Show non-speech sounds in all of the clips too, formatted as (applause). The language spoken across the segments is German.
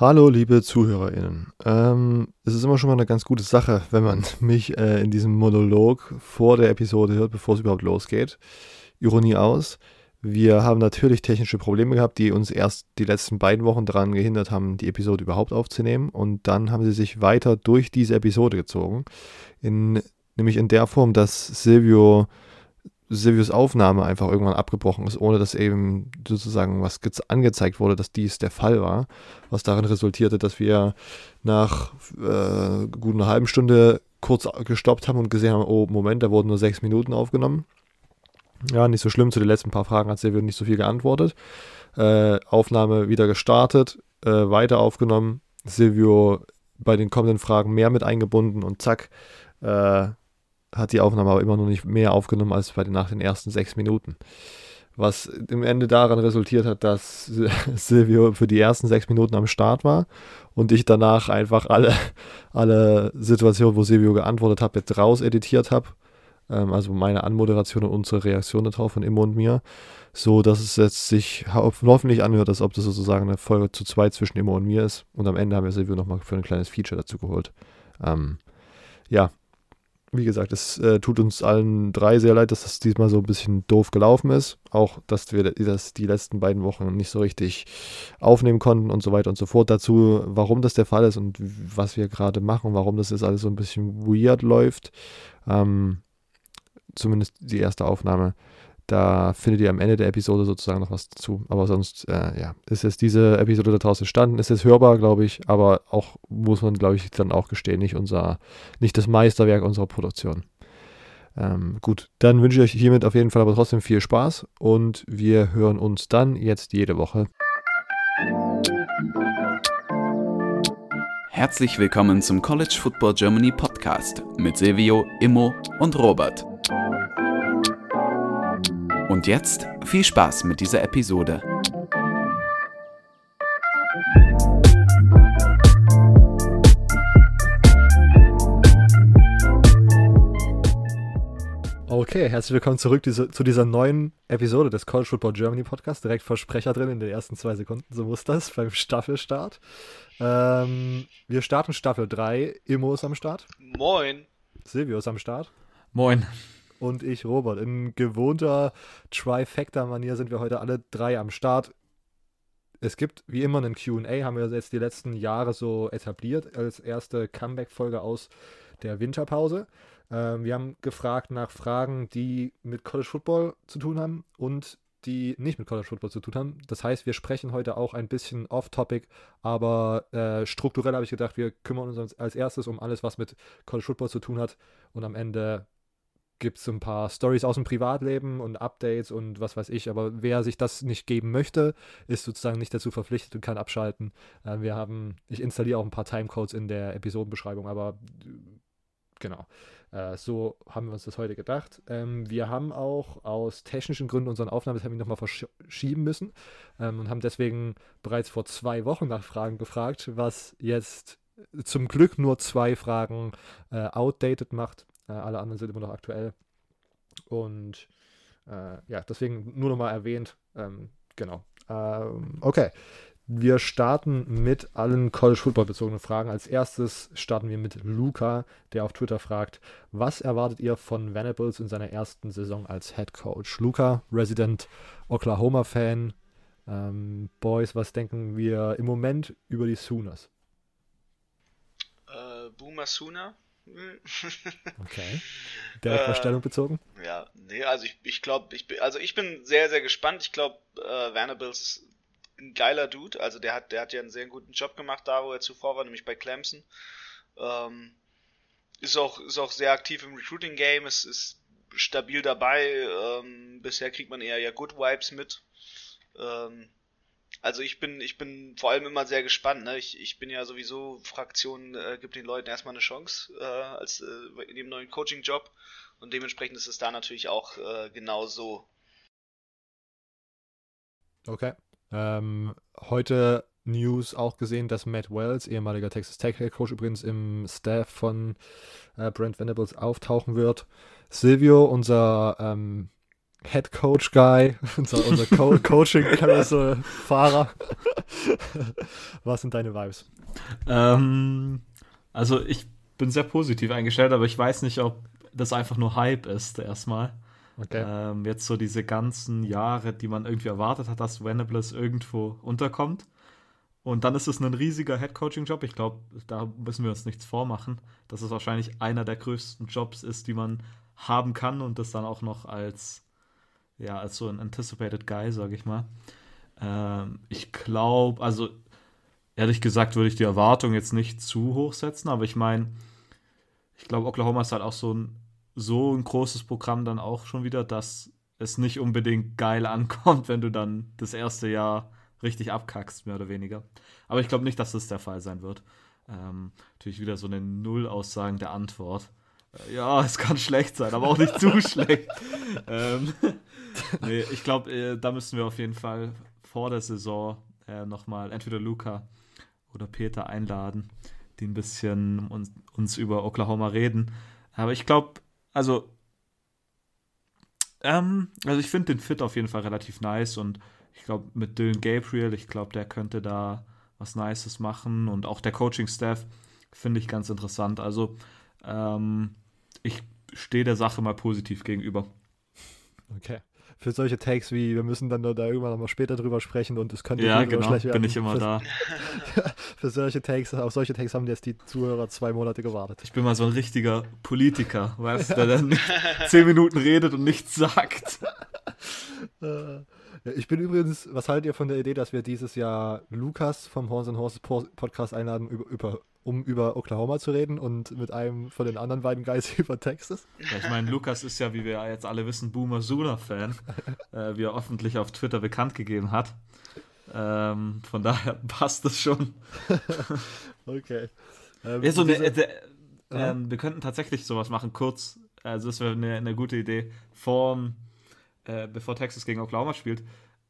Hallo, liebe ZuhörerInnen. Ähm, es ist immer schon mal eine ganz gute Sache, wenn man (laughs) mich äh, in diesem Monolog vor der Episode hört, bevor es überhaupt losgeht. Ironie aus. Wir haben natürlich technische Probleme gehabt, die uns erst die letzten beiden Wochen daran gehindert haben, die Episode überhaupt aufzunehmen. Und dann haben sie sich weiter durch diese Episode gezogen. In, nämlich in der Form, dass Silvio Silvius Aufnahme einfach irgendwann abgebrochen ist, ohne dass eben sozusagen was angezeigt wurde, dass dies der Fall war, was darin resultierte, dass wir nach äh, gut einer halben Stunde kurz gestoppt haben und gesehen haben, oh Moment, da wurden nur sechs Minuten aufgenommen. Ja, nicht so schlimm, zu den letzten paar Fragen hat Silvio nicht so viel geantwortet. Äh, Aufnahme wieder gestartet, äh, weiter aufgenommen, Silvio bei den kommenden Fragen mehr mit eingebunden und zack, äh, hat die Aufnahme aber immer noch nicht mehr aufgenommen als bei den, nach den ersten sechs Minuten. Was im Ende daran resultiert hat, dass (laughs) Silvio für die ersten sechs Minuten am Start war und ich danach einfach alle, (laughs) alle Situationen, wo Silvio geantwortet hat, mit raus editiert habe. Ähm, also meine Anmoderation und unsere Reaktion darauf von Immo und mir. So dass es jetzt sich hoffentlich anhört, als ob das sozusagen eine Folge zu zweit zwischen Immo und mir ist. Und am Ende haben wir Silvio nochmal für ein kleines Feature dazu geholt. Ähm, ja, wie gesagt, es äh, tut uns allen drei sehr leid, dass das diesmal so ein bisschen doof gelaufen ist. Auch, dass wir das die letzten beiden Wochen nicht so richtig aufnehmen konnten und so weiter und so fort. Dazu, warum das der Fall ist und was wir gerade machen, warum das jetzt alles so ein bisschen weird läuft. Ähm, zumindest die erste Aufnahme. Da findet ihr am Ende der Episode sozusagen noch was dazu. Aber sonst, äh, ja, ist jetzt diese Episode daraus entstanden. Ist jetzt hörbar, glaube ich, aber auch, muss man, glaube ich, dann auch gestehen, nicht unser, nicht das Meisterwerk unserer Produktion. Ähm, gut, dann wünsche ich euch hiermit auf jeden Fall aber trotzdem viel Spaß und wir hören uns dann jetzt jede Woche. Herzlich willkommen zum College Football Germany Podcast mit Silvio, Immo und Robert. Und jetzt viel Spaß mit dieser Episode. Okay, herzlich willkommen zurück diese, zu dieser neuen Episode des College Football Germany Podcast. Direkt Versprecher drin in den ersten zwei Sekunden, so muss das beim Staffelstart. Ähm, wir starten Staffel 3. Immo ist am Start. Moin. Silvio ist am Start. Moin und ich, Robert. In gewohnter Trifecta-Manier sind wir heute alle drei am Start. Es gibt wie immer einen QA, haben wir jetzt die letzten Jahre so etabliert, als erste Comeback-Folge aus der Winterpause. Ähm, wir haben gefragt nach Fragen, die mit College Football zu tun haben und die nicht mit College Football zu tun haben. Das heißt, wir sprechen heute auch ein bisschen off-topic, aber äh, strukturell habe ich gedacht, wir kümmern uns als erstes um alles, was mit College Football zu tun hat und am Ende gibt es ein paar Stories aus dem Privatleben und Updates und was weiß ich. Aber wer sich das nicht geben möchte, ist sozusagen nicht dazu verpflichtet und kann abschalten. Äh, wir haben, ich installiere auch ein paar Timecodes in der Episodenbeschreibung, aber genau. Äh, so haben wir uns das heute gedacht. Ähm, wir haben auch aus technischen Gründen unseren Aufnahmetermin nochmal verschieben müssen ähm, und haben deswegen bereits vor zwei Wochen nach Fragen gefragt, was jetzt zum Glück nur zwei Fragen äh, outdated macht. Äh, alle anderen sind immer noch aktuell. Und äh, ja, deswegen nur nochmal erwähnt. Ähm, genau. Ähm, okay. Wir starten mit allen College Football bezogenen Fragen. Als erstes starten wir mit Luca, der auf Twitter fragt, was erwartet ihr von Venables in seiner ersten Saison als Head Coach? Luca, Resident Oklahoma Fan. Ähm, Boys, was denken wir im Moment über die Sooners? Äh, Boomer Sooner. Okay. (laughs) Direkt äh, Stellung bezogen? Ja, nee, also ich, ich glaube, ich bin, also ich bin sehr, sehr gespannt. Ich glaube, äh, Vanderbilts ein geiler Dude. Also der hat, der hat ja einen sehr guten Job gemacht da, wo er zuvor war, nämlich bei Clemson. Ähm, ist auch, ist auch sehr aktiv im Recruiting Game, ist, ist stabil dabei. Ähm, bisher kriegt man eher ja Good Vibes mit. Ähm, also ich bin, ich bin vor allem immer sehr gespannt. Ne? Ich, ich bin ja sowieso Fraktion, äh, gibt den Leuten erstmal eine Chance äh, als äh, in dem neuen Coaching-Job und dementsprechend ist es da natürlich auch äh, genau so. Okay. Ähm, heute News auch gesehen, dass Matt Wells, ehemaliger Texas Tech Head Coach übrigens im Staff von äh, Brent Venables auftauchen wird. Silvio, unser ähm, Head Coach Guy, (laughs) unser, unser Co (laughs) Coaching Fahrer. (laughs) Was sind deine Vibes? Ähm, also ich bin sehr positiv eingestellt, aber ich weiß nicht, ob das einfach nur Hype ist erstmal. Okay. Ähm, jetzt so diese ganzen Jahre, die man irgendwie erwartet hat, dass Venables irgendwo unterkommt. Und dann ist es ein riesiger Head-Coaching-Job. Ich glaube, da müssen wir uns nichts vormachen, dass es wahrscheinlich einer der größten Jobs ist, die man haben kann und das dann auch noch als, ja, als so ein Anticipated Guy, sage ich mal. Ähm, ich glaube, also ehrlich gesagt würde ich die Erwartung jetzt nicht zu hoch setzen, aber ich meine, ich glaube, Oklahoma ist halt auch so ein, so ein großes Programm dann auch schon wieder, dass es nicht unbedingt geil (laughs) ankommt, wenn du dann das erste Jahr richtig abkackst, mehr oder weniger. Aber ich glaube nicht, dass das der Fall sein wird. Ähm, natürlich wieder so eine Null-Aussagen der Antwort. Äh, ja, (laughs) es kann schlecht sein, aber auch nicht zu (laughs) schlecht. Ähm, (laughs) nee, ich glaube, äh, da müssen wir auf jeden Fall vor der Saison äh, nochmal entweder Luca oder Peter einladen, die ein bisschen uns, uns über Oklahoma reden. Aber ich glaube, also, ähm, also ich finde den Fit auf jeden Fall relativ nice und ich glaube, mit Dylan Gabriel, ich glaube, der könnte da was Nices machen und auch der Coaching-Staff finde ich ganz interessant. Also, ähm, ich stehe der Sache mal positiv gegenüber. Okay. Für solche Takes wie, wir müssen dann da irgendwann noch mal später drüber sprechen und es könnte ja, genau, schlecht werden. bin ich immer für, da. (laughs) für solche Takes, auf solche Takes haben jetzt die Zuhörer zwei Monate gewartet. Ich bin mal so ein richtiger Politiker, weißt du, (laughs) der dann zehn Minuten redet und nichts sagt. Äh, ich bin übrigens, was haltet ihr von der Idee, dass wir dieses Jahr Lukas vom Horns and Horses Podcast einladen, über, über, um über Oklahoma zu reden und mit einem von den anderen beiden Guys (laughs) über Texas? Ja, ich meine, Lukas ist ja, wie wir jetzt alle wissen, Boomer Sooner-Fan, (laughs) äh, wie er öffentlich auf Twitter bekannt gegeben hat. Ähm, von daher (laughs) passt das schon. okay. Ähm, ja, so eine, äh, äh, wir könnten tatsächlich sowas machen, kurz. Also, das wäre eine, eine gute Idee. Vorm äh, bevor Texas gegen Oklahoma spielt,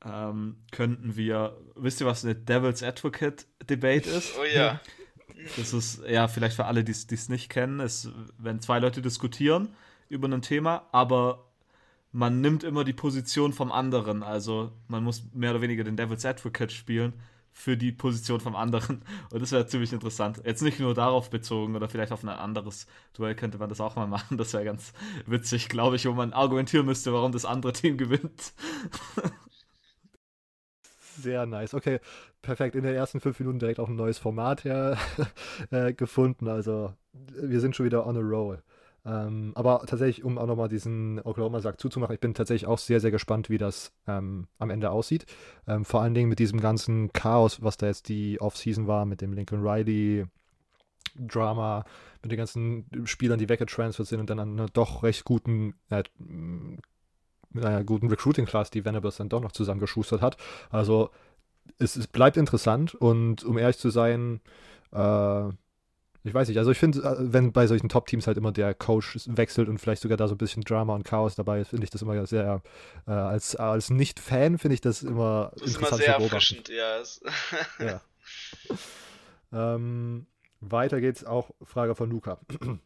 ähm, könnten wir, wisst ihr, was eine Devil's Advocate Debate ist? Oh ja. Das ist, ja, vielleicht für alle, die es nicht kennen, ist, wenn zwei Leute diskutieren über ein Thema, aber man nimmt immer die Position vom anderen. Also man muss mehr oder weniger den Devil's Advocate spielen für die Position vom anderen. Und das wäre ziemlich interessant. Jetzt nicht nur darauf bezogen oder vielleicht auf ein anderes Duell könnte man das auch mal machen. Das wäre ganz witzig, glaube ich, wo man argumentieren müsste, warum das andere Team gewinnt. Sehr nice. Okay, perfekt. In den ersten fünf Minuten direkt auch ein neues Format her, (laughs) äh, gefunden. Also wir sind schon wieder on a roll. Ähm, aber tatsächlich, um auch nochmal diesen Oklahoma-Sack zuzumachen, ich bin tatsächlich auch sehr, sehr gespannt, wie das ähm, am Ende aussieht. Ähm, vor allen Dingen mit diesem ganzen Chaos, was da jetzt die Offseason war, mit dem Lincoln Riley. Drama mit den ganzen Spielern, die weggetransfert sind und dann an einer doch recht guten, äh, einer guten Recruiting-Class, die Venables dann doch noch zusammengeschustert hat. Also es, es bleibt interessant und um ehrlich zu sein, äh, ich weiß nicht, also ich finde, äh, wenn bei solchen Top-Teams halt immer der Coach wechselt und vielleicht sogar da so ein bisschen Drama und Chaos dabei ist, finde ich das immer sehr, äh, als, als Nicht-Fan finde ich das immer das ist interessant immer sehr erfrischend, ja. ja. ähm, weiter geht's auch, Frage von Luca. (clears throat)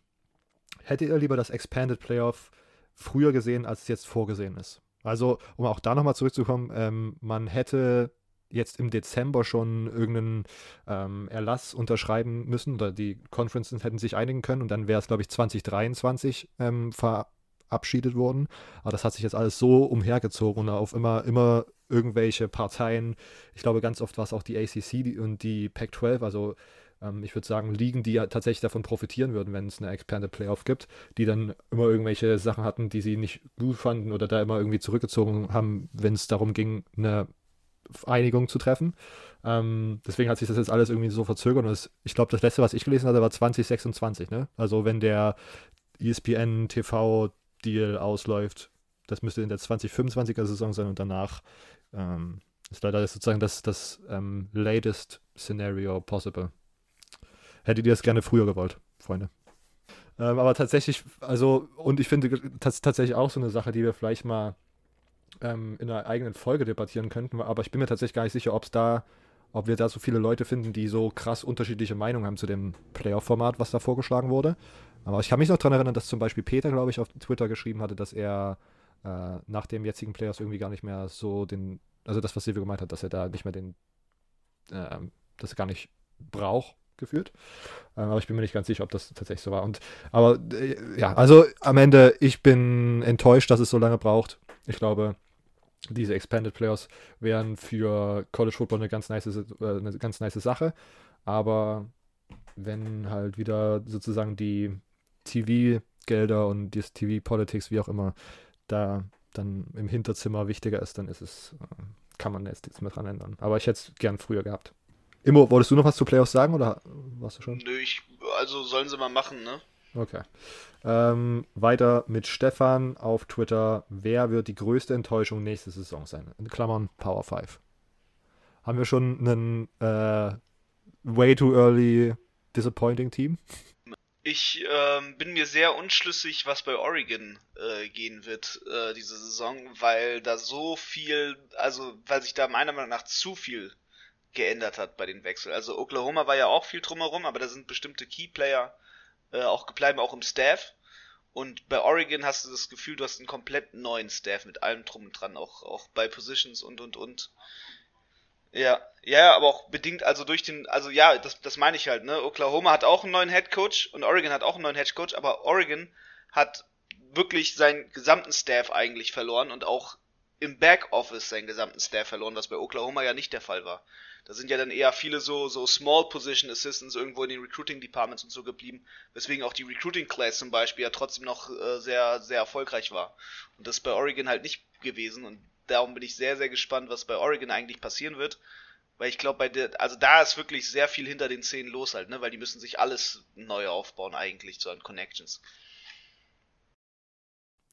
Hättet ihr lieber das Expanded Playoff früher gesehen, als es jetzt vorgesehen ist? Also, um auch da nochmal zurückzukommen, ähm, man hätte jetzt im Dezember schon irgendeinen ähm, Erlass unterschreiben müssen oder die Conferences hätten sich einigen können und dann wäre es, glaube ich, 2023 ähm, verabschiedet worden. Aber das hat sich jetzt alles so umhergezogen und auf immer, immer irgendwelche Parteien, ich glaube ganz oft war es auch die ACC und die Pac-12, also ähm, ich würde sagen, Ligen, die ja tatsächlich davon profitieren würden, wenn es eine Expanded Playoff gibt, die dann immer irgendwelche Sachen hatten, die sie nicht gut fanden oder da immer irgendwie zurückgezogen haben, wenn es darum ging, eine Einigung zu treffen. Ähm, deswegen hat sich das jetzt alles irgendwie so verzögert. Und das, ich glaube, das letzte, was ich gelesen hatte, war 2026. Ne? Also wenn der ESPN TV Deal ausläuft, das müsste in der 2025er Saison sein und danach ähm, ist leider sozusagen das, das ähm, latest Scenario possible. Hättet ihr es gerne früher gewollt, Freunde? Ähm, aber tatsächlich, also, und ich finde das tatsächlich auch so eine Sache, die wir vielleicht mal ähm, in einer eigenen Folge debattieren könnten, aber ich bin mir tatsächlich gar nicht sicher, ob es da, ob wir da so viele Leute finden, die so krass unterschiedliche Meinungen haben zu dem Playoff-Format, was da vorgeschlagen wurde. Aber ich kann mich noch daran erinnern, dass zum Beispiel Peter, glaube ich, auf Twitter geschrieben hatte, dass er äh, nach dem jetzigen Playoffs irgendwie gar nicht mehr so den, also das, was Silvio gemeint hat, dass er da nicht mehr den, äh, dass er gar nicht braucht, geführt. Ähm, aber ich bin mir nicht ganz sicher, ob das tatsächlich so war. Und, aber äh, ja, also am Ende, ich bin enttäuscht, dass es so lange braucht. Ich glaube, diese Expanded Players wären für College Football eine ganz nice, äh, eine ganz nice Sache. Aber wenn halt wieder sozusagen die TV-Gelder und die TV-Politics, wie auch immer, da dann im Hinterzimmer wichtiger ist, dann ist es, äh, kann man jetzt nichts mehr dran ändern. Aber ich hätte es gern früher gehabt. Immo, wolltest du noch was zu Playoffs sagen oder warst du schon? Nö, ich, also sollen sie mal machen, ne? Okay. Ähm, weiter mit Stefan auf Twitter. Wer wird die größte Enttäuschung nächste Saison sein? In Klammern Power 5. Haben wir schon einen äh, way too early disappointing Team? Ich ähm, bin mir sehr unschlüssig, was bei Oregon äh, gehen wird äh, diese Saison, weil da so viel, also weil sich da meiner Meinung nach zu viel geändert hat bei den Wechseln. Also Oklahoma war ja auch viel drumherum, aber da sind bestimmte Keyplayer äh, auch bleiben auch im Staff. Und bei Oregon hast du das Gefühl, du hast einen komplett neuen Staff mit allem drum und dran, auch, auch bei Positions und und und. Ja, ja, aber auch bedingt, also durch den, also ja, das, das meine ich halt, ne? Oklahoma hat auch einen neuen Head Coach und Oregon hat auch einen neuen Head Coach, aber Oregon hat wirklich seinen gesamten Staff eigentlich verloren und auch im Backoffice seinen gesamten Staff verloren, was bei Oklahoma ja nicht der Fall war. Da sind ja dann eher viele so, so Small Position Assistants irgendwo in den Recruiting Departments und so geblieben, weswegen auch die Recruiting Class zum Beispiel ja trotzdem noch äh, sehr, sehr erfolgreich war. Und das ist bei Oregon halt nicht gewesen und darum bin ich sehr, sehr gespannt, was bei Oregon eigentlich passieren wird. Weil ich glaube, bei der, also da ist wirklich sehr viel hinter den Szenen los halt, ne? Weil die müssen sich alles neu aufbauen eigentlich zu an Connections.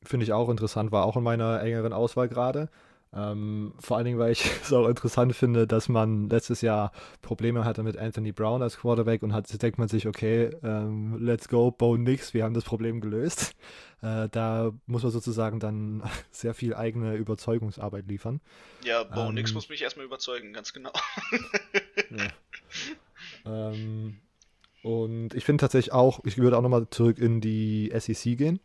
Finde ich auch interessant, war auch in meiner engeren Auswahl gerade. Ähm, vor allen Dingen, weil ich (laughs) es auch interessant finde, dass man letztes Jahr Probleme hatte mit Anthony Brown als Quarterback und hat, denkt man sich, okay, ähm, let's go, Bo Nix, wir haben das Problem gelöst. Äh, da muss man sozusagen dann (laughs) sehr viel eigene Überzeugungsarbeit liefern. Ja, Bo ähm, Nix muss mich erstmal überzeugen, ganz genau. (laughs) ja. ähm, und ich finde tatsächlich auch, ich würde auch nochmal zurück in die SEC gehen.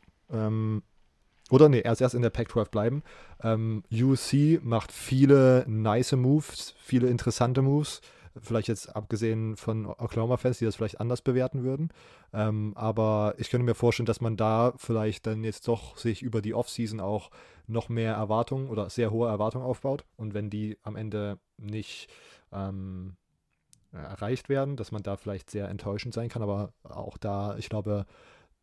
Oder nee, erst erst in der Pac-12 bleiben. Ähm, UC macht viele nice Moves, viele interessante Moves. Vielleicht jetzt abgesehen von Oklahoma-Fans, die das vielleicht anders bewerten würden. Ähm, aber ich könnte mir vorstellen, dass man da vielleicht dann jetzt doch sich über die Offseason auch noch mehr Erwartungen oder sehr hohe Erwartungen aufbaut. Und wenn die am Ende nicht ähm, erreicht werden, dass man da vielleicht sehr enttäuschend sein kann. Aber auch da, ich glaube,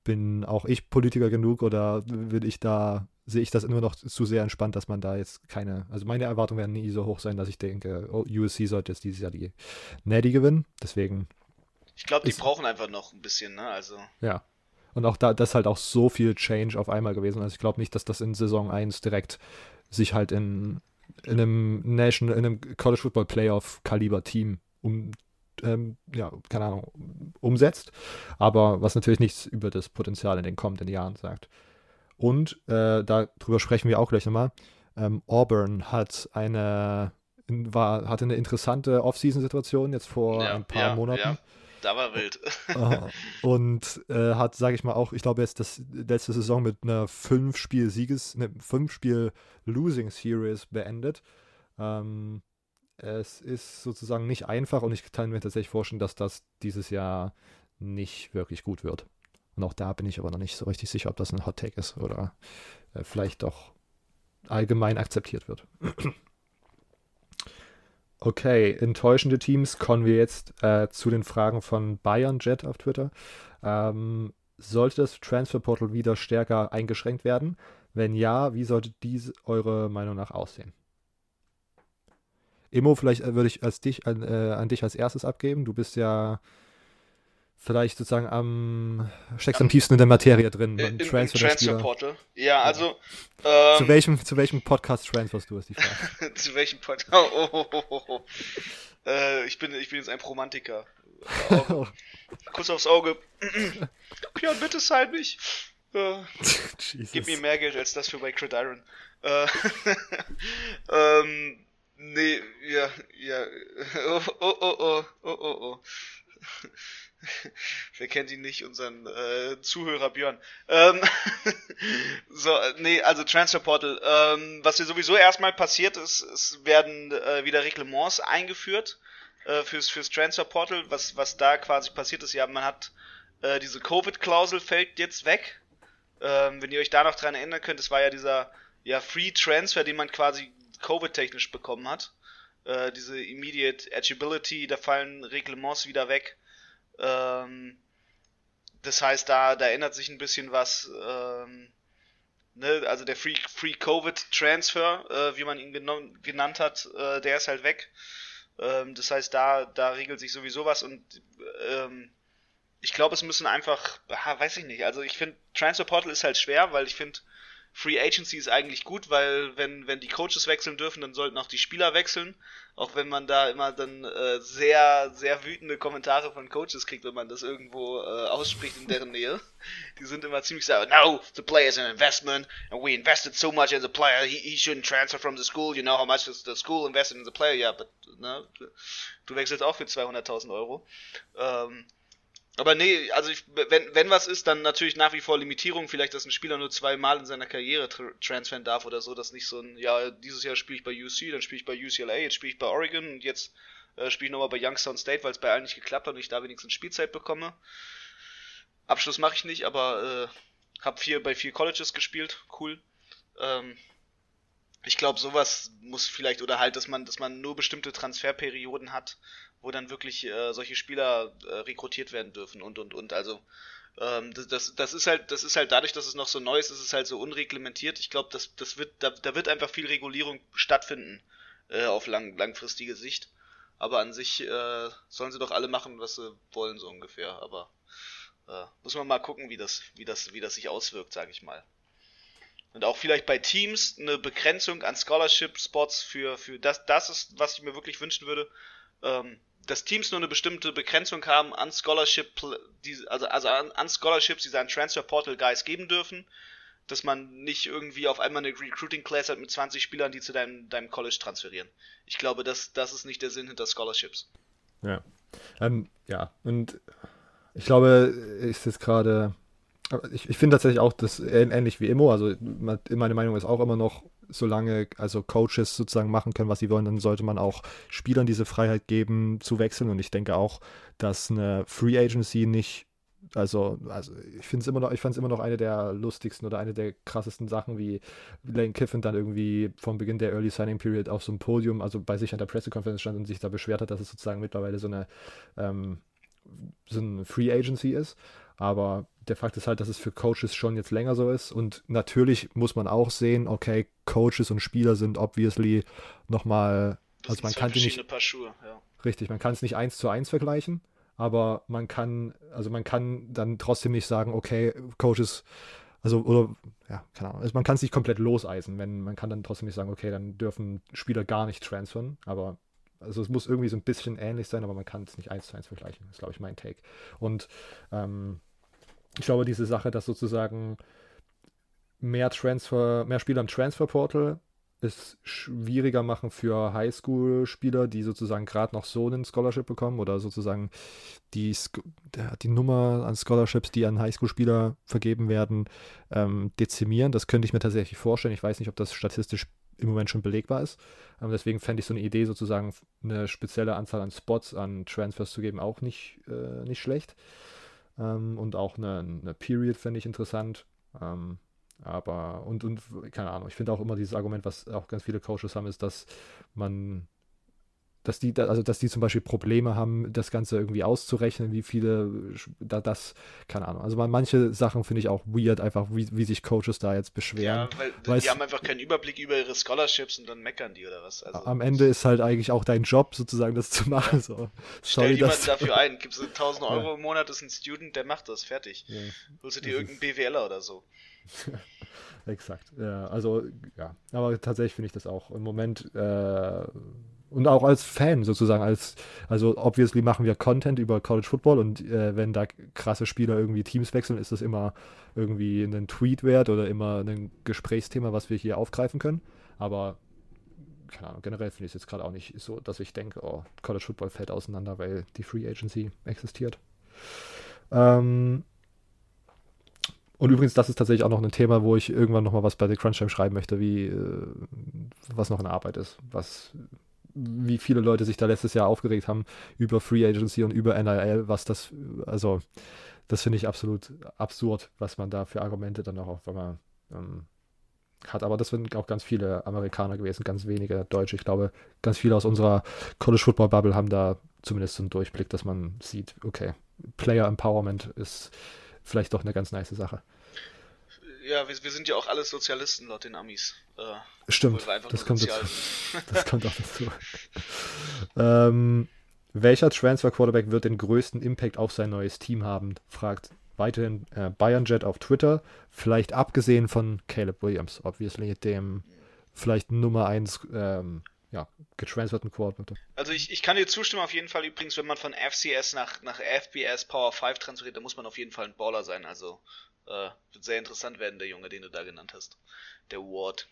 bin auch ich Politiker genug oder will ich da, sehe ich das immer noch zu sehr entspannt, dass man da jetzt keine, also meine Erwartungen werden nie so hoch sein, dass ich denke, oh, USC sollte jetzt dieses Jahr die Natty gewinnen. Deswegen. Ich glaube, die brauchen einfach noch ein bisschen, ne? Also. Ja. Und auch da, das ist halt auch so viel Change auf einmal gewesen. Also ich glaube nicht, dass das in Saison 1 direkt sich halt in, in einem National, in einem College Football Playoff Kaliber Team um ähm, ja, keine Ahnung, umsetzt, aber was natürlich nichts über das Potenzial in den kommenden Jahren sagt. Und äh, darüber sprechen wir auch gleich nochmal. Ähm, Auburn hat eine, war, hatte eine interessante Off-Season-Situation jetzt vor ja, ein paar ja, Monaten. Ja. Da war wild. und äh, hat, sage ich mal, auch, ich glaube, jetzt das letzte Saison mit einer Fünf-Spiel-Sieges, eine Fünf-Spiel-Losing-Series beendet. Ähm, es ist sozusagen nicht einfach und ich kann mir tatsächlich vorstellen, dass das dieses Jahr nicht wirklich gut wird. Und auch da bin ich aber noch nicht so richtig sicher, ob das ein Hot Take ist oder äh, vielleicht doch allgemein akzeptiert wird. (clears throat) okay, enttäuschende Teams kommen wir jetzt äh, zu den Fragen von Bayern Jet auf Twitter. Ähm, sollte das Transfer Portal wieder stärker eingeschränkt werden? Wenn ja, wie sollte dies eurer Meinung nach aussehen? Immo, vielleicht äh, würde ich als dich, an, äh, an dich als erstes abgeben. Du bist ja vielleicht sozusagen am steckst am tiefsten in der Materie drin. Im, Transfer, Transfer Portal. Ja, also. Ähm, zu, welchem, zu welchem Podcast transferst du, ist die Frage. (laughs) zu welchem Podcast? Oh, oh, oh, oh, oh. Äh, ich, bin, ich bin jetzt ein Romantiker. (laughs) Kuss aufs Auge. (clears throat) ja, bitte sein mich. Äh, (laughs) gib mir mehr Geld als das für bei Crit Iron. Äh, ähm, Nee, ja, ja. Oh, oh, oh, oh, oh, oh, oh. Wer kennt ihn nicht? Unseren äh, Zuhörer Björn. Ähm, (laughs) so, nee, also Transfer Portal. Ähm, was hier sowieso erstmal passiert ist, es werden äh, wieder Reglements eingeführt äh, fürs, fürs Transfer Portal. Was, was da quasi passiert ist, ja, man hat äh, diese Covid-Klausel fällt jetzt weg. Ähm, wenn ihr euch da noch dran erinnern könnt, es war ja dieser ja, Free Transfer, den man quasi Covid-technisch bekommen hat. Äh, diese Immediate Agility, da fallen Reglements wieder weg. Ähm, das heißt, da, da ändert sich ein bisschen was. Ähm, ne? Also der Free, Free Covid Transfer, äh, wie man ihn genannt hat, äh, der ist halt weg. Ähm, das heißt, da, da regelt sich sowieso was und ähm, ich glaube, es müssen einfach, weiß ich nicht, also ich finde, Transfer Portal ist halt schwer, weil ich finde, Free Agency ist eigentlich gut, weil wenn, wenn die Coaches wechseln dürfen, dann sollten auch die Spieler wechseln. Auch wenn man da immer dann äh, sehr, sehr wütende Kommentare von Coaches kriegt, wenn man das irgendwo äh, ausspricht in deren Nähe. (laughs) Die sind immer ziemlich so, no, the player is an investment and we invested so much in the player, he, he shouldn't transfer from the school, you know how much the school invested in the player, yeah, but, ne, du wechselst auch für 200.000 Euro. Ähm, aber nee, also ich, wenn, wenn was ist, dann natürlich nach wie vor Limitierung, vielleicht, dass ein Spieler nur zweimal in seiner Karriere tra transfern darf oder so, dass nicht so ein, ja, dieses Jahr spiele ich bei UC, dann spiele ich bei UCLA, jetzt spiele ich bei Oregon und jetzt äh, spiele ich nochmal bei Youngstown State, weil es bei allen nicht geklappt hat und ich da wenigstens Spielzeit bekomme. Abschluss mache ich nicht, aber äh, habe vier bei vier Colleges gespielt, cool. Ähm, ich glaube, sowas muss vielleicht oder halt, dass man, dass man nur bestimmte Transferperioden hat, wo dann wirklich äh, solche Spieler äh, rekrutiert werden dürfen und und und. Also ähm, das, das, ist halt, das ist halt dadurch, dass es noch so neu ist, ist es halt so unreglementiert. Ich glaube, das, das wird, da, da wird einfach viel Regulierung stattfinden äh, auf lang, langfristige Sicht. Aber an sich äh, sollen sie doch alle machen, was sie wollen, so ungefähr. Aber äh, muss man mal gucken, wie das, wie das, wie das sich auswirkt, sage ich mal. Und auch vielleicht bei Teams eine Begrenzung an Scholarship-Spots für, für das, das ist, was ich mir wirklich wünschen würde. Ähm, dass Teams nur eine bestimmte Begrenzung haben an Scholarship, also, also an, an Scholarships, die sie an Transfer Portal Guys geben dürfen, dass man nicht irgendwie auf einmal eine Recruiting Class hat mit 20 Spielern, die zu deinem, deinem College transferieren. Ich glaube, das, das ist nicht der Sinn hinter Scholarships. Ja. Ähm, ja, und ich glaube, ist jetzt gerade ich, ich finde tatsächlich auch das ähnlich wie Immo. Also meine Meinung ist auch immer noch, solange also Coaches sozusagen machen können, was sie wollen, dann sollte man auch Spielern diese Freiheit geben zu wechseln. Und ich denke auch, dass eine Free Agency nicht also, also ich finde es immer noch, ich fand es immer noch eine der lustigsten oder eine der krassesten Sachen, wie Lane Kiffin dann irgendwie vom Beginn der Early Signing Period auf so einem Podium, also bei sich an der Pressekonferenz stand und sich da beschwert hat, dass es sozusagen mittlerweile so eine ähm, so eine Free Agency ist. Aber der Fakt ist halt, dass es für Coaches schon jetzt länger so ist. Und natürlich muss man auch sehen, okay, Coaches und Spieler sind obviously nochmal. Also man kann die nicht. Paar Schuhe, ja. Richtig, man kann es nicht eins zu eins vergleichen, aber man kann, also man kann dann trotzdem nicht sagen, okay, Coaches, also, oder, ja, keine Ahnung. Also man kann es nicht komplett loseisen, wenn man kann dann trotzdem nicht sagen, okay, dann dürfen Spieler gar nicht transfern, aber also es muss irgendwie so ein bisschen ähnlich sein, aber man kann es nicht eins zu eins vergleichen. Das ist, glaube ich, mein Take. Und ähm, ich glaube, diese Sache, dass sozusagen mehr Transfer, mehr Spieler im Transferportal es schwieriger machen für Highschool-Spieler, die sozusagen gerade noch so einen Scholarship bekommen oder sozusagen die, die Nummer an Scholarships, die an Highschool-Spieler vergeben werden, ähm, dezimieren. Das könnte ich mir tatsächlich vorstellen. Ich weiß nicht, ob das statistisch im Moment schon belegbar ist. Ähm, deswegen fände ich so eine Idee, sozusagen eine spezielle Anzahl an Spots an Transfers zu geben, auch nicht, äh, nicht schlecht. Ähm, und auch eine, eine Period fände ich interessant. Ähm, aber, und, und, keine Ahnung, ich finde auch immer dieses Argument, was auch ganz viele Coaches haben, ist, dass man dass die, also dass die zum Beispiel Probleme haben, das Ganze irgendwie auszurechnen, wie viele, da, das, keine Ahnung. Also manche Sachen finde ich auch weird, einfach wie, wie sich Coaches da jetzt beschweren. Ja, weil die haben einfach keinen Überblick über ihre Scholarships und dann meckern die oder was. Also, am Ende ist halt eigentlich auch dein Job, sozusagen das zu machen. Ja. So. Stell jemanden dafür ein, gibst du 1000 (laughs) Euro ja. im Monat, ist ein Student, der macht das, fertig. Ja. Holst du dir irgendeinen BWLer oder so. (laughs) Exakt, ja, also ja, aber tatsächlich finde ich das auch im Moment äh, und auch als Fan sozusagen, als, also obviously machen wir Content über College Football und äh, wenn da krasse Spieler irgendwie Teams wechseln, ist das immer irgendwie ein Tweet wert oder immer ein Gesprächsthema, was wir hier aufgreifen können. Aber keine Ahnung, generell finde ich es jetzt gerade auch nicht so, dass ich denke, oh, College Football fällt auseinander, weil die Free Agency existiert. Ähm, und übrigens, das ist tatsächlich auch noch ein Thema, wo ich irgendwann nochmal was bei The Crunch Time schreiben möchte, wie äh, was noch in Arbeit ist, was wie viele Leute sich da letztes Jahr aufgeregt haben über Free Agency und über NIL, was das, also das finde ich absolut absurd, was man da für Argumente dann auch, wenn man ähm, hat. Aber das sind auch ganz viele Amerikaner gewesen, ganz wenige Deutsche. Ich glaube, ganz viele aus unserer College Football Bubble haben da zumindest so einen Durchblick, dass man sieht, okay, Player Empowerment ist vielleicht doch eine ganz nice Sache. Ja, wir, wir sind ja auch alles Sozialisten laut den Amis. Äh, Stimmt, das kommt, dazu. (laughs) das kommt auch dazu. ähm, welcher Transfer-Quarterback wird den größten Impact auf sein neues Team haben? fragt weiterhin äh, BayernJet auf Twitter. Vielleicht abgesehen von Caleb Williams, obviously, dem vielleicht Nummer 1 ähm, ja, getransferten Quarterback. Also ich, ich kann dir zustimmen auf jeden Fall. Übrigens, wenn man von FCS nach, nach FBS Power 5 transferiert, dann muss man auf jeden Fall ein Baller sein. Also äh, wird sehr interessant werden, der Junge, den du da genannt hast. Der Ward.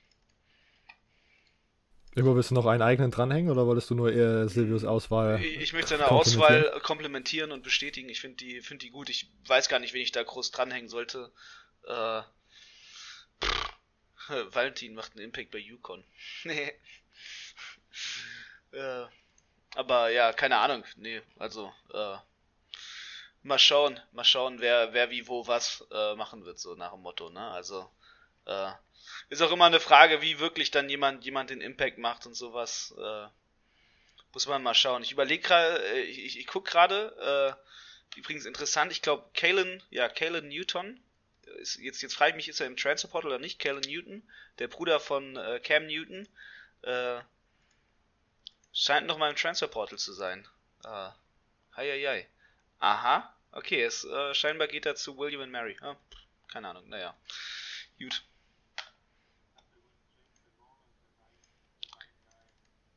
Immer willst du noch einen eigenen dranhängen oder wolltest du nur eher Silvius Auswahl? Ich, ich möchte seine Auswahl komplementieren und bestätigen. Ich finde die, find die gut. Ich weiß gar nicht, wen ich da groß dranhängen sollte. Äh, pff, Valentin macht einen Impact bei Yukon. (laughs) nee. Äh, aber ja, keine Ahnung. Nee, also äh, mal schauen, mal schauen, wer, wer wie wo was äh, machen wird, so nach dem Motto, ne? Also äh, ist auch immer eine Frage, wie wirklich dann jemand jemand den Impact macht und sowas. Äh, muss man mal schauen. Ich überlege gerade, äh, ich, ich, ich gucke gerade, äh, übrigens interessant, ich glaube, Kalen, ja, Kalen Newton, ist, jetzt, jetzt frage ich mich, ist er im Transfer Portal oder nicht? Kalen Newton, der Bruder von äh, Cam Newton, äh, scheint noch mal im Transfer Portal zu sein. Äh, hei, hei, hei. Aha, okay, es äh, scheinbar geht er zu William and Mary. Oh, keine Ahnung, naja. Gut.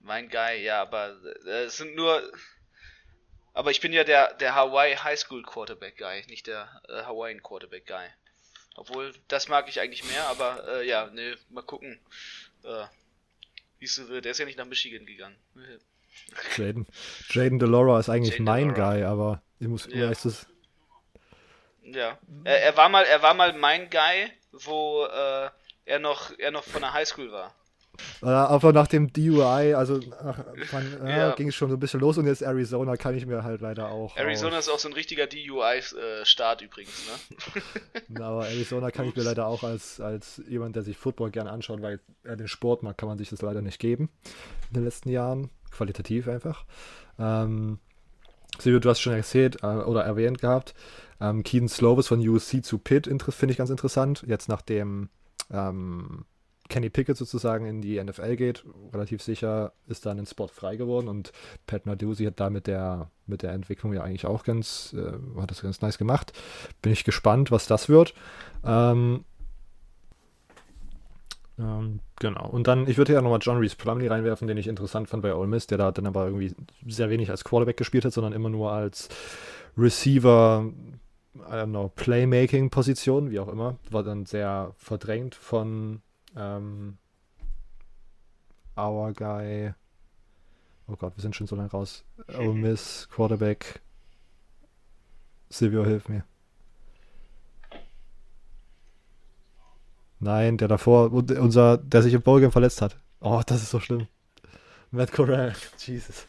Mein Guy, ja, aber äh, es sind nur. Aber ich bin ja der, der Hawaii High School Quarterback Guy, nicht der äh, Hawaiian Quarterback Guy. Obwohl, das mag ich eigentlich mehr, aber äh, ja, ne, mal gucken, äh, wie es so wird. Der ist ja nicht nach Michigan gegangen. Jaden, Jaden Delora ist eigentlich Jaden mein Delora. Guy, aber ich muss, ja. weißt es. Ja, er, er, war mal, er war mal mein Guy, wo äh, er noch, er noch von der Highschool war. Äh, aber nach dem DUI, also ach, man, (laughs) äh, ja. ging es schon so ein bisschen los und jetzt Arizona kann ich mir halt leider auch. Arizona ist auch so ein richtiger DUI-Start äh, übrigens, ne? (laughs) (laughs) aber Arizona kann Ups. ich mir leider auch als, als jemand, der sich Football gerne anschaut, weil er den Sport mag, kann man sich das leider nicht geben in den letzten Jahren. Qualitativ einfach. Ähm, Silvio, du hast schon erzählt äh, oder erwähnt gehabt, ähm, Keaton Slovis von USC zu Pitt finde ich ganz interessant. Jetzt nachdem ähm, Kenny Pickett sozusagen in die NFL geht, relativ sicher ist dann ein Spot frei geworden und Pat Narduzzi hat da mit der, mit der Entwicklung ja eigentlich auch ganz, äh, hat das ganz nice gemacht. Bin ich gespannt, was das wird. Ähm, ähm, genau. Und dann, ich würde ja nochmal John Reese Plumley reinwerfen, den ich interessant fand bei Ole Miss, der da dann aber irgendwie sehr wenig als Quarterback gespielt hat, sondern immer nur als Receiver, I don't know, Playmaking-Position, wie auch immer. War dann sehr verdrängt von ähm, Our Guy. Oh Gott, wir sind schon so lange raus. Ole Miss, Quarterback. Silvio, hilf mir. Nein, der davor, unser, der sich im Bowlgame verletzt hat. Oh, das ist so schlimm. Matt Corral, (laughs) Jesus.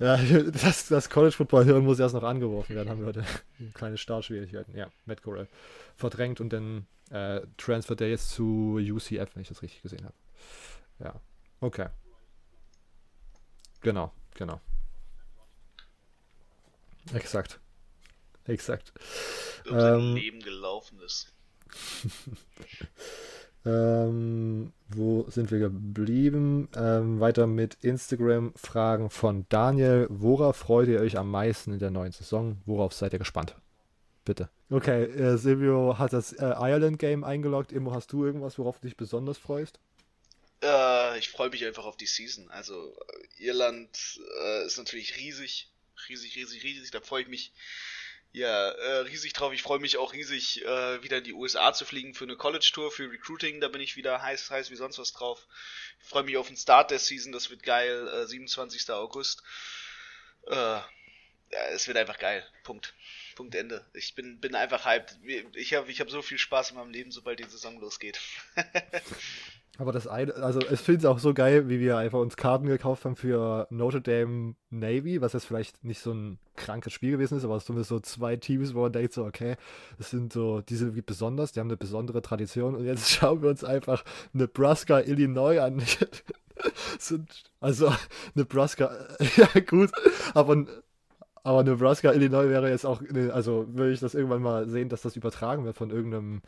Ja, (laughs) das, das College Football hören muss erst noch angeworfen werden, haben wir heute (laughs) kleine Startschwierigkeiten. Ja, Matt Corral. Verdrängt und dann äh, transfert der jetzt zu UCF, wenn ich das richtig gesehen habe. Ja, okay. Genau, genau. Exakt. Exakt. Ähm, Leben gelaufen ist. (laughs) ähm, wo sind wir geblieben? Ähm, weiter mit Instagram-Fragen von Daniel. Worauf freut ihr euch am meisten in der neuen Saison? Worauf seid ihr gespannt? Bitte. Okay, äh, Silvio hat das äh, Ireland-Game eingeloggt. Immo, hast du irgendwas, worauf du dich besonders freust? Äh, ich freue mich einfach auf die Season. Also, Irland äh, ist natürlich riesig. Riesig, riesig, riesig. Da freue ich mich ja, äh, riesig drauf. Ich freue mich auch riesig, äh, wieder in die USA zu fliegen für eine College-Tour, für Recruiting. Da bin ich wieder heiß, heiß wie sonst was drauf. Ich freue mich auf den Start der Season, das wird geil. Äh, 27. August. Äh, ja, es wird einfach geil. Punkt. Punkt Ende. Ich bin, bin einfach hyped. Ich habe ich hab so viel Spaß in meinem Leben, sobald die Saison losgeht. (laughs) Aber das eine, also ich finde es auch so geil, wie wir einfach uns Karten gekauft haben für Notre Dame Navy, was jetzt vielleicht nicht so ein krankes Spiel gewesen ist, aber es sind so zwei Teams, wo man denkt so, okay, das sind so, die sind besonders, die haben eine besondere Tradition und jetzt (laughs) schauen wir uns einfach Nebraska, Illinois an. (laughs) sind, also Nebraska, (laughs) ja gut, aber aber Nebraska, Illinois wäre jetzt auch, also würde ich das irgendwann mal sehen, dass das übertragen wird von irgendeinem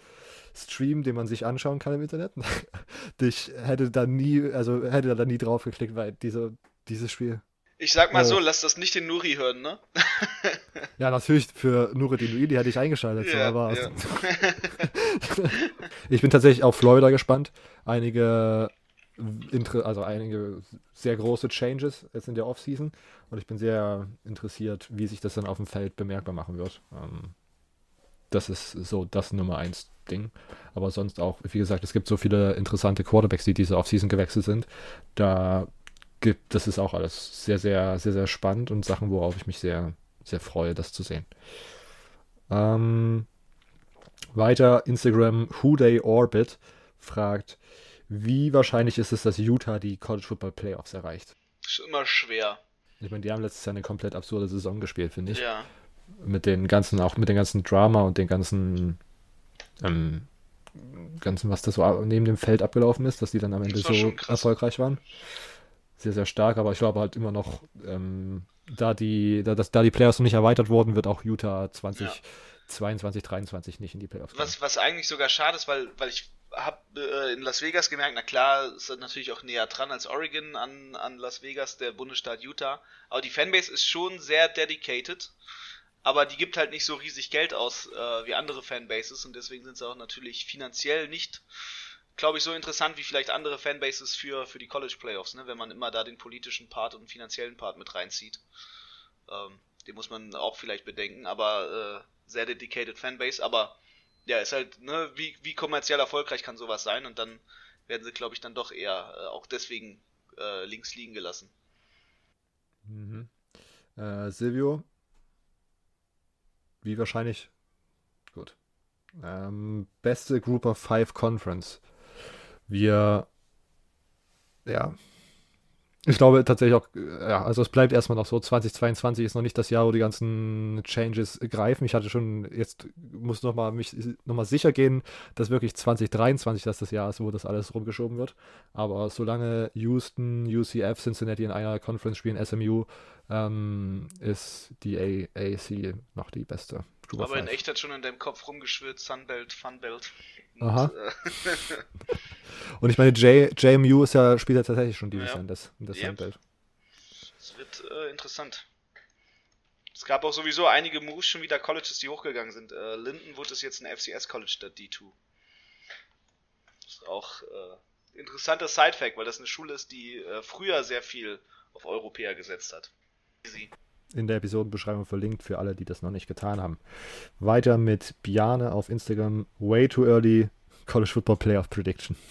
Stream, den man sich anschauen kann im Internet. (laughs) ich hätte da nie, also hätte da nie drauf geklickt, weil diese, dieses Spiel. Ich sag mal oh. so, lass das nicht den Nuri hören, ne? (laughs) ja, natürlich für Nuri den Nuri, die hätte ich eingeschaltet, ja, so, aber ja. (laughs) ich bin tatsächlich auf Florida gespannt. Einige also einige sehr große Changes jetzt in der Offseason und ich bin sehr interessiert, wie sich das dann auf dem Feld bemerkbar machen wird. Ähm, das ist so das Nummer 1 Ding. Aber sonst auch, wie gesagt, es gibt so viele interessante Quarterbacks, die diese Offseason gewechselt sind. Da gibt, das ist auch alles sehr, sehr, sehr, sehr spannend und Sachen, worauf ich mich sehr, sehr freue, das zu sehen. Ähm, weiter Instagram Who They Orbit fragt, wie wahrscheinlich ist es, dass Utah die College Football Playoffs erreicht? Ist immer schwer. Ich meine, die haben letztes Jahr eine komplett absurde Saison gespielt, finde ich. Ja. Mit den ganzen, auch mit dem ganzen Drama und den ganzen ähm, Ganzen, was da so neben dem Feld abgelaufen ist, dass die dann am Ende so erfolgreich waren. Sehr, sehr stark, aber ich glaube halt immer noch, ähm, da die, da, dass, da die Playoffs noch nicht erweitert wurden, wird auch Utah 2022, ja. 23 nicht in die Playoffs was, Was eigentlich sogar schade ist, weil, weil ich habe äh, in Las Vegas gemerkt, na klar, ist natürlich auch näher dran als Oregon an, an Las Vegas, der Bundesstaat Utah. Aber die Fanbase ist schon sehr dedicated aber die gibt halt nicht so riesig Geld aus äh, wie andere Fanbases und deswegen sind sie auch natürlich finanziell nicht, glaube ich, so interessant wie vielleicht andere Fanbases für, für die College Playoffs, ne? wenn man immer da den politischen Part und den finanziellen Part mit reinzieht. Ähm, den muss man auch vielleicht bedenken, aber äh, sehr dedicated Fanbase, aber ja, ist halt, ne, wie, wie kommerziell erfolgreich kann sowas sein und dann werden sie, glaube ich, dann doch eher äh, auch deswegen äh, links liegen gelassen. Mhm. Äh, Silvio, wie wahrscheinlich? Gut. Ähm, beste Group of Five Conference. Wir, ja, ich glaube tatsächlich auch, ja, also es bleibt erstmal noch so, 2022 ist noch nicht das Jahr, wo die ganzen Changes greifen. Ich hatte schon, jetzt muss noch mal mich nochmal sicher gehen, dass wirklich 2023 das das Jahr ist, wo das alles rumgeschoben wird. Aber solange Houston, UCF, Cincinnati in einer Conference spielen, SMU, ähm, ist die AAC noch die beste. Aber in echt hat schon in deinem Kopf rumgeschwirrt, Sunbelt, Funbelt. Aha. Und, äh, (laughs) und ich meine, J, JMU ist ja, spielt ja tatsächlich schon dieses ja. Jahr in das, in das yep. Sunbelt. Es wird äh, interessant. Es gab auch sowieso einige Moves schon wieder Colleges, die hochgegangen sind. Äh, Lindenwood ist jetzt ein FCS College statt D2. Das ist auch äh, interessanter Side-Fact, weil das eine Schule ist, die äh, früher sehr viel auf Europäer gesetzt hat. Easy in der Episodenbeschreibung verlinkt für alle, die das noch nicht getan haben. Weiter mit Biane auf Instagram. Way too early College Football Playoff Prediction. (laughs)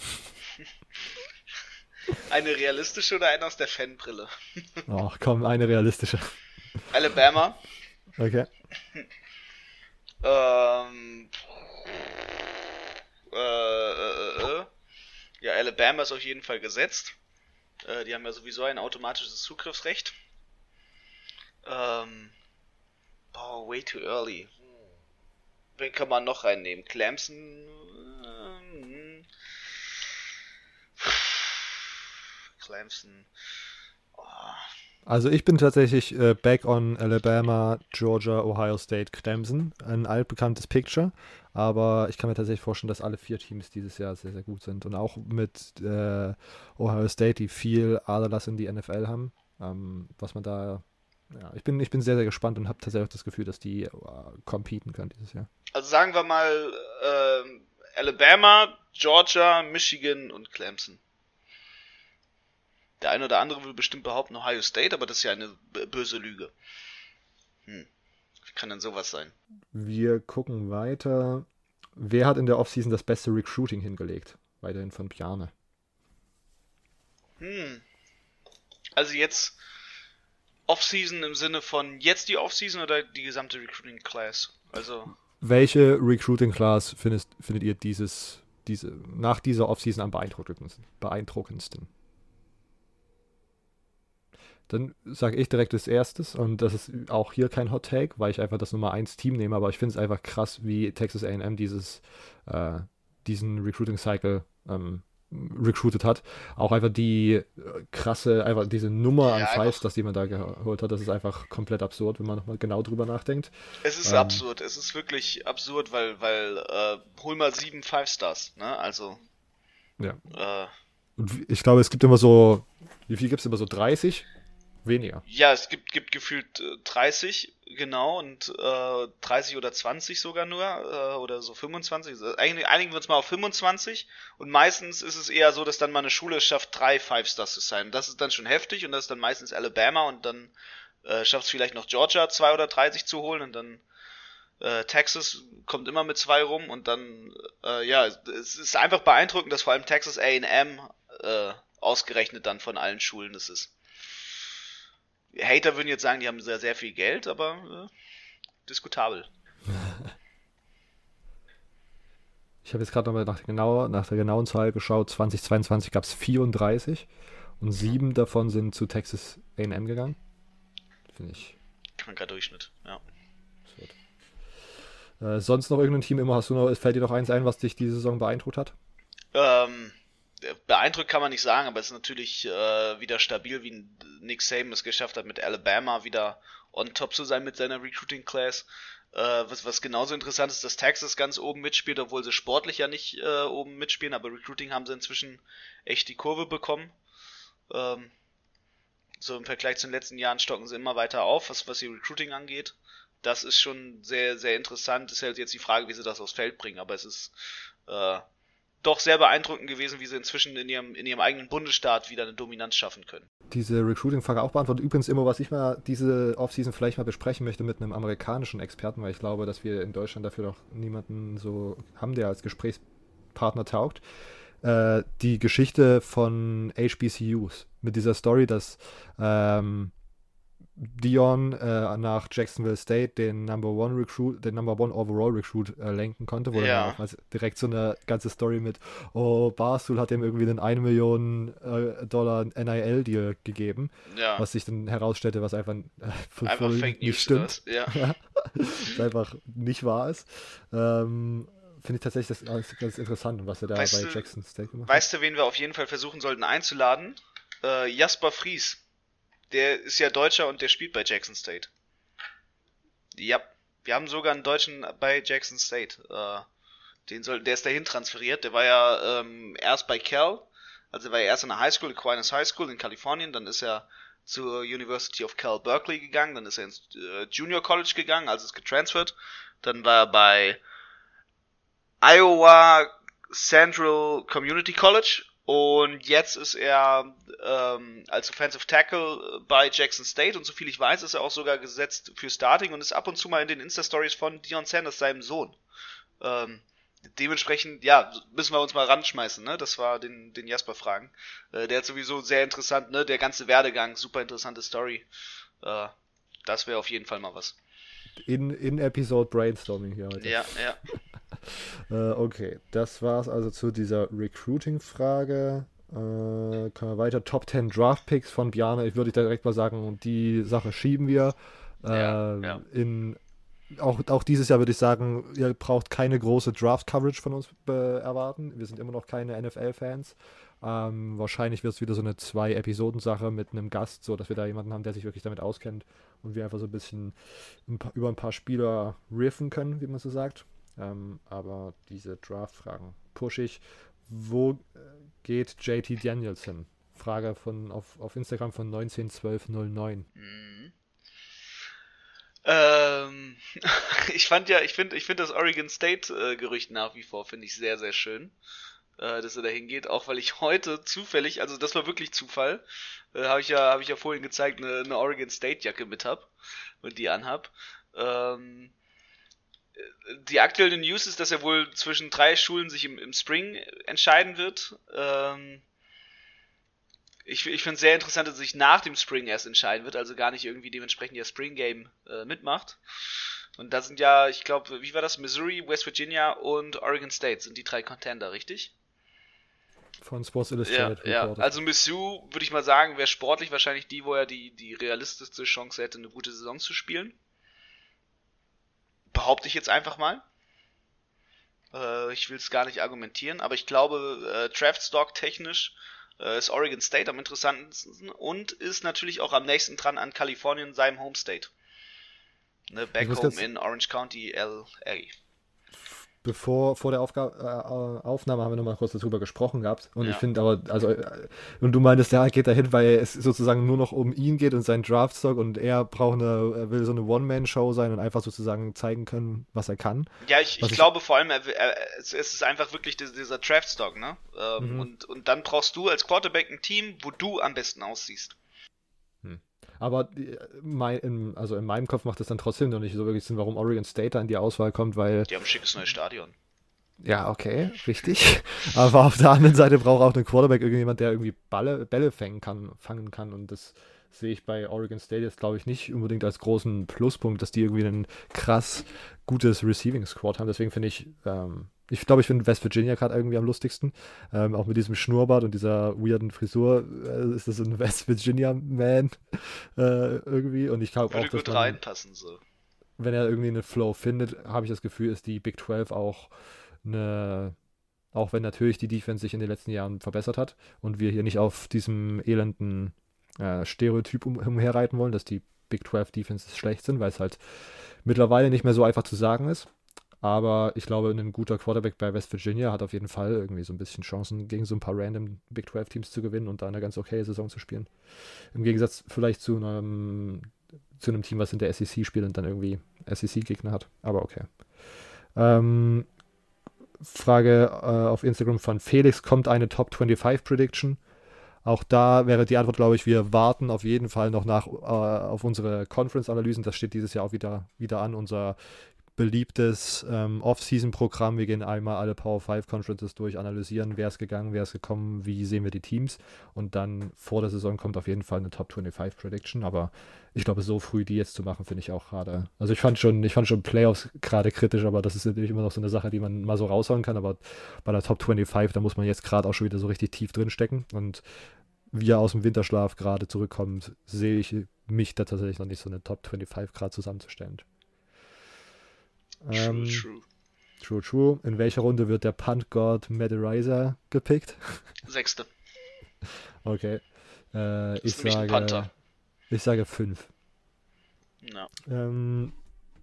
Eine realistische oder eine aus der Fanbrille? (laughs) Oh, komm, eine realistische. Alabama. Okay. (laughs) ähm, äh, äh, äh, ja, Alabama ist auf jeden Fall gesetzt. Äh, die haben ja sowieso ein automatisches Zugriffsrecht. Ähm, oh, way too early. Wen kann man noch reinnehmen? Clemson? Ähm, Clemson. Oh. Also ich bin tatsächlich äh, back on Alabama, Georgia, Ohio State, Clemson. Ein altbekanntes Picture, aber ich kann mir tatsächlich vorstellen, dass alle vier Teams dieses Jahr sehr, sehr gut sind. Und auch mit äh, Ohio State, die viel Aderlass in die NFL haben, ähm, was man da ja, ich bin, ich bin sehr, sehr gespannt und habe tatsächlich auch das Gefühl, dass die uh, competen können dieses Jahr. Also sagen wir mal äh, Alabama, Georgia, Michigan und Clemson. Der eine oder andere will bestimmt behaupten Ohio State, aber das ist ja eine böse Lüge. Hm. Wie kann denn sowas sein? Wir gucken weiter. Wer hat in der Offseason das beste Recruiting hingelegt? Weiterhin von Piane. Hm. Also jetzt Offseason im Sinne von jetzt die Offseason oder die gesamte Recruiting Class? Also. Welche Recruiting Class findest, findet ihr dieses, diese, nach dieser Offseason am beeindruckendsten? beeindruckendsten? Dann sage ich direkt das erstes und das ist auch hier kein Hot Take, weil ich einfach das Nummer 1 Team nehme, aber ich finde es einfach krass, wie Texas AM dieses, äh, diesen Recruiting Cycle ähm, recruited hat. Auch einfach die äh, krasse, einfach diese Nummer ja, an Fives, dass die man da geholt hat, das ist einfach komplett absurd, wenn man nochmal genau drüber nachdenkt. Es ist ähm, absurd, es ist wirklich absurd, weil, weil, äh, hol mal sieben Five Stars, ne? Also. Ja. Äh, Und ich glaube, es gibt immer so, wie viel gibt es immer so 30? Weniger. Ja, es gibt, gibt gefühlt äh, 30, genau, und äh, 30 oder 20 sogar nur, äh, oder so 25. Also einigen, wir uns mal auf 25. Und meistens ist es eher so, dass dann mal eine Schule schafft, drei Five Stars zu sein. Das ist dann schon heftig und das ist dann meistens Alabama und dann äh, schafft es vielleicht noch Georgia, zwei oder drei sich zu holen und dann äh, Texas kommt immer mit zwei rum und dann, äh, ja, es ist einfach beeindruckend, dass vor allem Texas A&M äh, ausgerechnet dann von allen Schulen das ist. Hater würden jetzt sagen, die haben sehr, sehr viel Geld, aber äh, diskutabel. Ich habe jetzt gerade nochmal nach, genauer, nach der genauen Zahl geschaut. 2022 gab es 34 und sieben davon sind zu Texas AM gegangen. Finde ich. Kranker Durchschnitt, ja. Äh, sonst noch irgendein Team immer? Hast du noch, fällt dir noch eins ein, was dich diese Saison beeindruckt hat? Ähm, beeindruckt kann man nicht sagen, aber es ist natürlich äh, wieder stabil, wie Nick Saban es geschafft hat, mit Alabama wieder on top zu sein mit seiner Recruiting Class. Äh, was, was genauso interessant ist, dass Texas ganz oben mitspielt, obwohl sie sportlich ja nicht äh, oben mitspielen, aber Recruiting haben sie inzwischen echt die Kurve bekommen. Ähm, so im Vergleich zu den letzten Jahren stocken sie immer weiter auf, was, was ihr Recruiting angeht. Das ist schon sehr, sehr interessant. Ist halt jetzt die Frage, wie sie das aufs Feld bringen, aber es ist äh, doch sehr beeindruckend gewesen, wie sie inzwischen in ihrem, in ihrem eigenen Bundesstaat wieder eine Dominanz schaffen können. Diese Recruiting-Frage auch beantwortet. Übrigens immer, was ich mal diese Offseason vielleicht mal besprechen möchte mit einem amerikanischen Experten, weil ich glaube, dass wir in Deutschland dafür noch niemanden so haben, der als Gesprächspartner taugt. Äh, die Geschichte von HBCUs mit dieser Story, dass ähm, Dion äh, nach Jacksonville State den Number One Recruit, den Number One Overall Recruit äh, lenken konnte, wo ja. dann auch direkt so eine ganze Story mit, oh, Barstool hat ihm irgendwie einen 1 Million äh, Dollar NIL-Deal gegeben, ja. was sich dann herausstellte, was einfach, äh, einfach nicht stimmt. Ja. (laughs) einfach nicht wahr ist. Ähm, Finde ich tatsächlich das ganz, ganz interessant, was er da weißt bei du, Jackson State gemacht hat. Weißt du, wen wir auf jeden Fall versuchen sollten einzuladen? Äh, Jasper Fries der ist ja Deutscher und der spielt bei Jackson State. Ja, wir haben sogar einen Deutschen bei Jackson State. Äh, den soll, der ist dahin transferiert. Der war ja ähm, erst bei Cal, also er war ja erst in der High School, Aquinas High School in Kalifornien, dann ist er zur University of Cal Berkeley gegangen, dann ist er ins äh, Junior College gegangen, also ist getransfert. Dann war er bei Iowa Central Community College und jetzt ist er ähm, als Offensive Tackle bei Jackson State und soviel ich weiß, ist er auch sogar gesetzt für Starting und ist ab und zu mal in den Insta-Stories von Dion Sanders, seinem Sohn. Ähm, dementsprechend, ja, müssen wir uns mal ranschmeißen, ne? Das war den, den Jasper fragen. Äh, der hat sowieso sehr interessant, ne? Der ganze Werdegang, super interessante Story. Äh, das wäre auf jeden Fall mal was. In, in Episode Brainstorming hier heute. Ja, ja. (laughs) äh, okay, das war's also zu dieser Recruiting-Frage. Äh, können wir weiter. Top 10 Draft Picks von Bjarne. Ich würde direkt mal sagen, die Sache schieben wir. Äh, ja, ja. In, auch, auch dieses Jahr würde ich sagen, ihr braucht keine große Draft-Coverage von uns erwarten. Wir sind immer noch keine NFL-Fans. Ähm, wahrscheinlich wird es wieder so eine Zwei-Episoden-Sache mit einem Gast, so dass wir da jemanden haben, der sich wirklich damit auskennt und wir einfach so ein bisschen ein paar, über ein paar Spieler riffen können, wie man so sagt. Ähm, aber diese Draft-Fragen push ich. Wo äh, geht JT Danielson? Frage von, auf, auf Instagram von 191209. Mhm. Ähm, (laughs) ich fand ja, ich finde, ich finde das Oregon State äh, nach wie vor finde ich sehr, sehr schön, äh, dass er da hingeht. Auch weil ich heute zufällig, also das war wirklich Zufall, äh, habe ich ja, habe ich ja vorhin gezeigt, eine, eine Oregon State Jacke mit hab und die anhab. Ähm, die aktuelle News ist, dass er wohl zwischen drei Schulen sich im, im Spring entscheiden wird. Ähm, ich, ich finde es sehr interessant, dass sich nach dem Spring erst entscheiden wird, also gar nicht irgendwie dementsprechend der Spring Game äh, mitmacht. Und da sind ja, ich glaube, wie war das? Missouri, West Virginia und Oregon State sind die drei Contender, richtig? Von Sports Illustrated. Ja, ja. also Missouri, würde ich mal sagen, wäre sportlich wahrscheinlich die, wo er die, die realistischste Chance hätte, eine gute Saison zu spielen. Behaupte ich jetzt einfach mal. Äh, ich will es gar nicht argumentieren, aber ich glaube, äh, Draftstock technisch äh, ist Oregon State am interessantesten und ist natürlich auch am nächsten dran an Kalifornien, seinem Home State. Ne, back home in Orange County, LA bevor vor der Aufga äh, Aufnahme haben wir nochmal kurz darüber gesprochen gehabt. Und ja. ich finde aber, also, äh, und du meintest, ja, geht dahin, weil es sozusagen nur noch um ihn geht und seinen Draftstock und er braucht eine, er will so eine One-Man-Show sein und einfach sozusagen zeigen können, was er kann. Ja, ich, ich glaube vor allem, er, er, es ist einfach wirklich dieser Draftstock, ne? Ähm, mhm. und, und dann brauchst du als Quarterback ein Team, wo du am besten aussiehst. Aber mein, in, also in meinem Kopf macht es dann trotzdem noch nicht so wirklich Sinn, warum Oregon State da in die Auswahl kommt, weil. Die haben ein schickes neues Stadion. Ja, okay, richtig. (laughs) Aber auf der anderen Seite braucht auch ein Quarterback irgendjemand, der irgendwie Balle, Bälle fangen kann, fangen kann. Und das sehe ich bei Oregon State jetzt, glaube ich, nicht unbedingt als großen Pluspunkt, dass die irgendwie ein krass gutes Receiving Squad haben. Deswegen finde ich, ähm, ich glaube, ich finde West Virginia gerade irgendwie am lustigsten. Ähm, auch mit diesem Schnurrbart und dieser weirden Frisur äh, ist das ein (laughs) West Virginia Man äh, irgendwie. Und ich glaube auch, dass man, reinpassen so. Wenn er irgendwie einen Flow findet, habe ich das Gefühl, ist die Big 12 auch eine auch wenn natürlich die Defense sich in den letzten Jahren verbessert hat und wir hier nicht auf diesem elenden äh, Stereotyp um, umherreiten wollen, dass die Big 12 Defenses schlecht sind, weil es halt mittlerweile nicht mehr so einfach zu sagen ist. Aber ich glaube, ein guter Quarterback bei West Virginia hat auf jeden Fall irgendwie so ein bisschen Chancen, gegen so ein paar random Big 12 Teams zu gewinnen und da eine ganz okay Saison zu spielen. Im Gegensatz vielleicht zu einem, zu einem Team, was in der SEC spielt und dann irgendwie SEC-Gegner hat. Aber okay. Ähm, Frage äh, auf Instagram von Felix: Kommt eine Top 25 Prediction? Auch da wäre die Antwort, glaube ich, wir warten auf jeden Fall noch nach äh, auf unsere Conference-Analysen. Das steht dieses Jahr auch wieder, wieder an. Unser beliebtes ähm, Off-Season-Programm. Wir gehen einmal alle Power 5 Conferences durch, analysieren, wer ist gegangen, wer ist gekommen, wie sehen wir die Teams. Und dann vor der Saison kommt auf jeden Fall eine Top 25 Prediction. Aber ich glaube, so früh die jetzt zu machen, finde ich auch gerade. Also ich fand schon, ich fand schon Playoffs gerade kritisch, aber das ist natürlich immer noch so eine Sache, die man mal so raushauen kann. Aber bei der Top 25, da muss man jetzt gerade auch schon wieder so richtig tief drin stecken. Und wir aus dem Winterschlaf gerade zurückkommen, sehe ich mich da tatsächlich noch nicht so eine Top 25 gerade zusammenzustellen. True, ähm, true. True, true. In welcher Runde wird der Punt God Maderizer gepickt? (laughs) Sechste. Okay. Äh, ich, sage, ich sage fünf. No. Ähm,